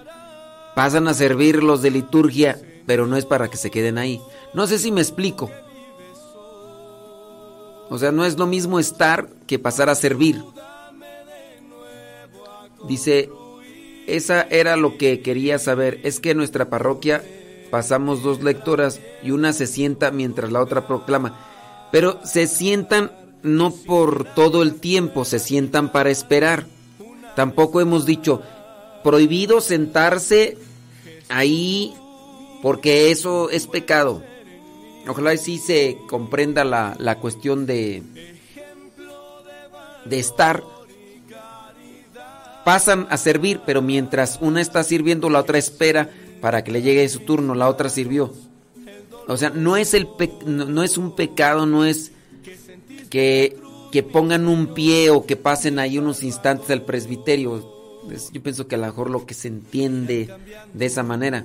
Pasan a servir los de liturgia, pero no es para que se queden ahí. No sé si me explico. O sea, no es lo mismo estar que pasar a servir. Dice, esa era lo que quería saber. Es que en nuestra parroquia pasamos dos lectoras y una se sienta mientras la otra proclama. Pero se sientan no por todo el tiempo, se sientan para esperar. Tampoco hemos dicho prohibido sentarse ahí porque eso es pecado. Ojalá y sí se comprenda la, la cuestión de, de estar, pasan a servir, pero mientras una está sirviendo, la otra espera para que le llegue su turno, la otra sirvió. O sea, no es, el pe- no, es un pecado, no es que, que pongan un pie o que pasen ahí unos instantes al presbiterio. Es- yo pienso que a lo mejor lo que se entiende de esa manera.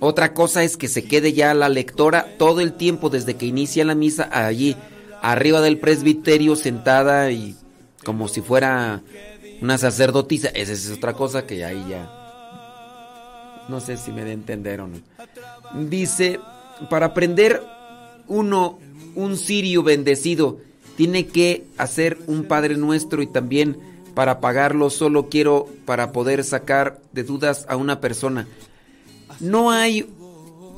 Otra cosa es que se quede ya la lectora todo el tiempo desde que inicia la misa allí arriba del presbiterio sentada y como si fuera una sacerdotisa. Esa es otra cosa que ahí ya no sé si me no. Dice, para aprender uno un sirio bendecido tiene que hacer un Padre Nuestro y también para pagarlo solo quiero para poder sacar de dudas a una persona. No hay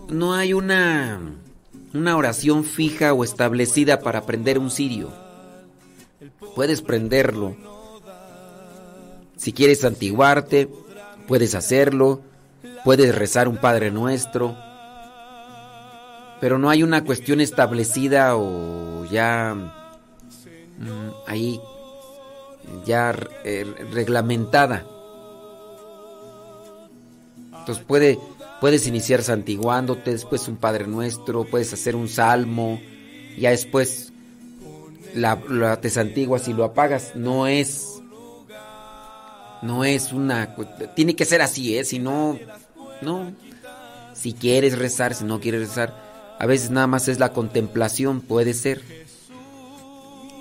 no hay una una oración fija o establecida para aprender un sirio. Puedes prenderlo. Si quieres santiguarte, puedes hacerlo. Puedes rezar un Padre Nuestro. Pero no hay una cuestión establecida o ya mm, ahí ya eh, reglamentada. Entonces puede, puedes iniciar santiguándote, después un Padre Nuestro, puedes hacer un salmo, ya después la, te santiguas y lo apagas. No es, no es una, tiene que ser así, ¿eh? Si no, no. Si quieres rezar, si no quieres rezar, a veces nada más es la contemplación, puede ser.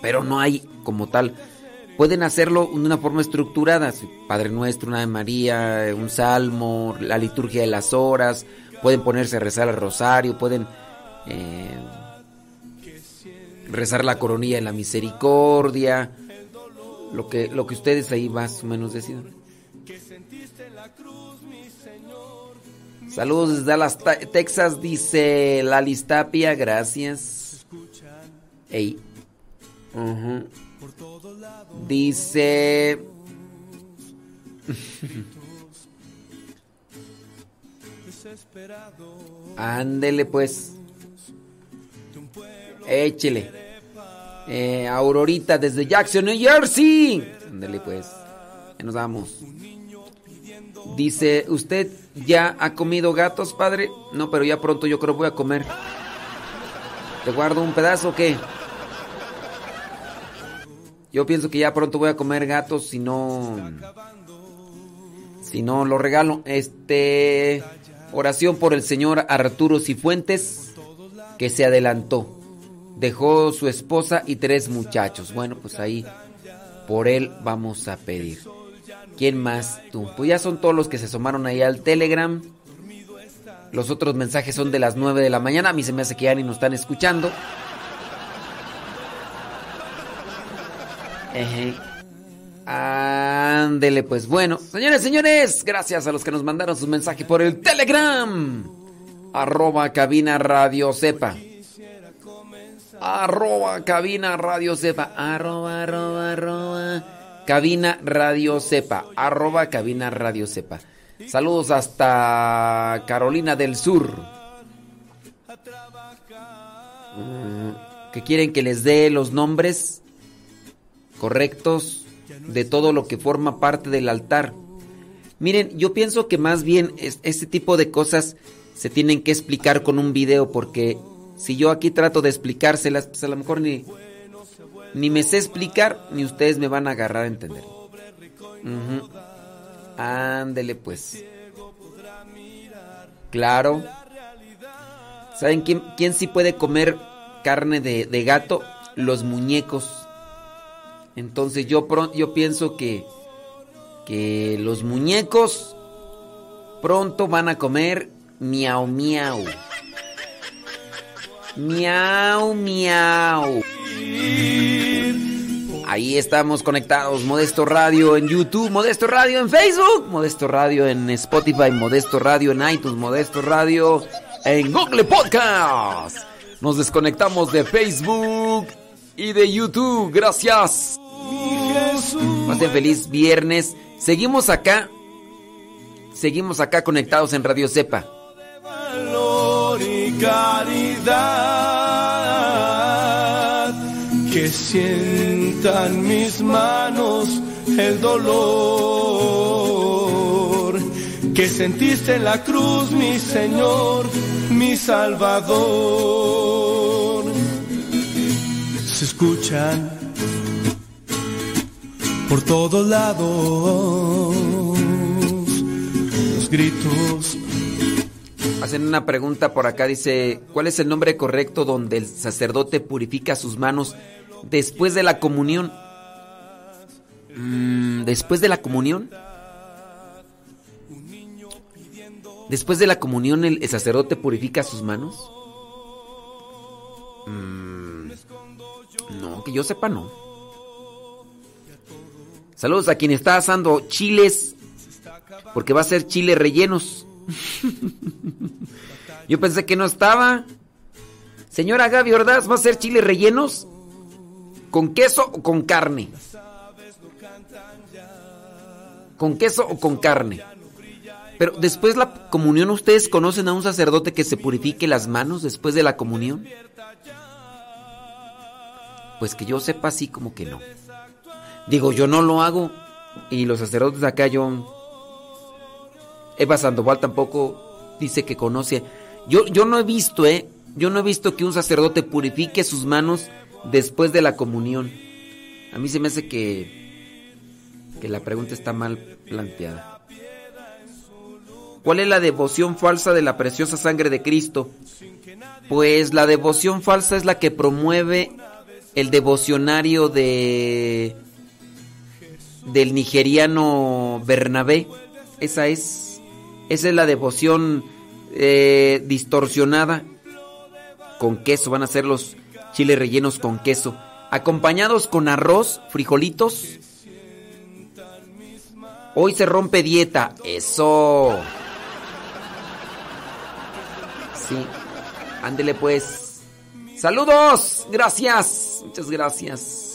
Pero no hay como tal. Pueden hacerlo de una forma estructurada. Padre Nuestro, una de María, un salmo, la liturgia de las horas. Pueden ponerse a rezar el rosario, pueden eh, rezar la coronilla de la misericordia. Lo que, lo que ustedes ahí más o menos decidan. Saludos desde Dallas, Texas, dice Lali Tapia, gracias. Ey. Ujú. Dice. Ándele pues. Échele. Eh, Aurorita desde Jackson, New Jersey. Ándele pues. Ya nos vamos. Dice, ¿usted ya ha comido gatos, padre? No, pero ya pronto yo creo voy a comer. ¿Te guardo un pedazo o qué? Yo pienso que ya pronto voy a comer gatos si no... Si no lo regalo. Este... Oración por el señor Arturo Cifuentes, que se adelantó. Dejó su esposa y tres muchachos. Bueno, pues ahí por él vamos a pedir. ¿Quién más tú? Pues ya son todos los que se asomaron ahí al Telegram. Los otros mensajes son de las 9 de la mañana. A mí se me hace que ya ni nos están escuchando. Ándele, pues bueno. Señores, señores, gracias a los que nos mandaron sus mensajes por el Telegram. Arroba cabina radio sepa. Arroba cabina radio sepa. Arroba, arroba, arroba. Cabina radio sepa. Arroba cabina radio sepa. Saludos hasta Carolina del Sur. Mm, ¿Que quieren que les dé los nombres correctos de todo lo que forma parte del altar? Miren, yo pienso que más bien es- este tipo de cosas se tienen que explicar con un video porque si yo aquí trato de explicárselas, pues a lo mejor ni, ni me sé explicar ni ustedes me van a agarrar a entender. Ándele pues. Claro. ¿Saben quién, quién sí puede comer carne de, de gato? Los muñecos. Entonces yo, yo pienso que, que los muñecos pronto van a comer miau miau. Miau miau. Ahí estamos conectados, Modesto Radio en YouTube, Modesto Radio en Facebook, Modesto Radio en Spotify, Modesto Radio en iTunes, Modesto Radio en Google Podcast. Nos desconectamos de Facebook y de YouTube. Gracias. Pasen feliz viernes. Seguimos acá. Seguimos acá conectados en Radio Cepa. valor caridad que sienta sientan mis manos el dolor que sentiste en la cruz, mi Señor, mi Salvador. Se escuchan por todos lados los gritos Hacen una pregunta por acá, dice, ¿cuál es el nombre correcto donde el sacerdote purifica sus manos después de la comunión? Mm, ¿Después de la comunión? ¿Después de la comunión el, el sacerdote purifica sus manos? Mm, no, que yo sepa no. Saludos a quien está asando chiles, porque va a ser chiles rellenos. Yo pensé que no estaba. Señora Gaby Ordaz, ¿va a ser chiles rellenos? ¿Con queso o con carne? ¿Con queso o con carne? Pero después la comunión, ¿ustedes conocen a un sacerdote que se purifique las manos después de la comunión? Pues que yo sepa así como que no. Digo, yo no lo hago. Y los sacerdotes de acá, yo... Eva Sandoval tampoco dice que conoce. Yo, yo no he visto, ¿eh? Yo no he visto que un sacerdote purifique sus manos después de la comunión. A mí se me hace que, que la pregunta está mal planteada. ¿Cuál es la devoción falsa de la preciosa sangre de Cristo? Pues la devoción falsa es la que promueve el devocionario de del nigeriano Bernabé. Esa es esa es la devoción eh, distorsionada con queso. Van a ser los chiles rellenos con queso, acompañados con arroz, frijolitos. Hoy se rompe dieta. Eso. Sí. Ándele pues. Saludos. Gracias. Muchas gracias.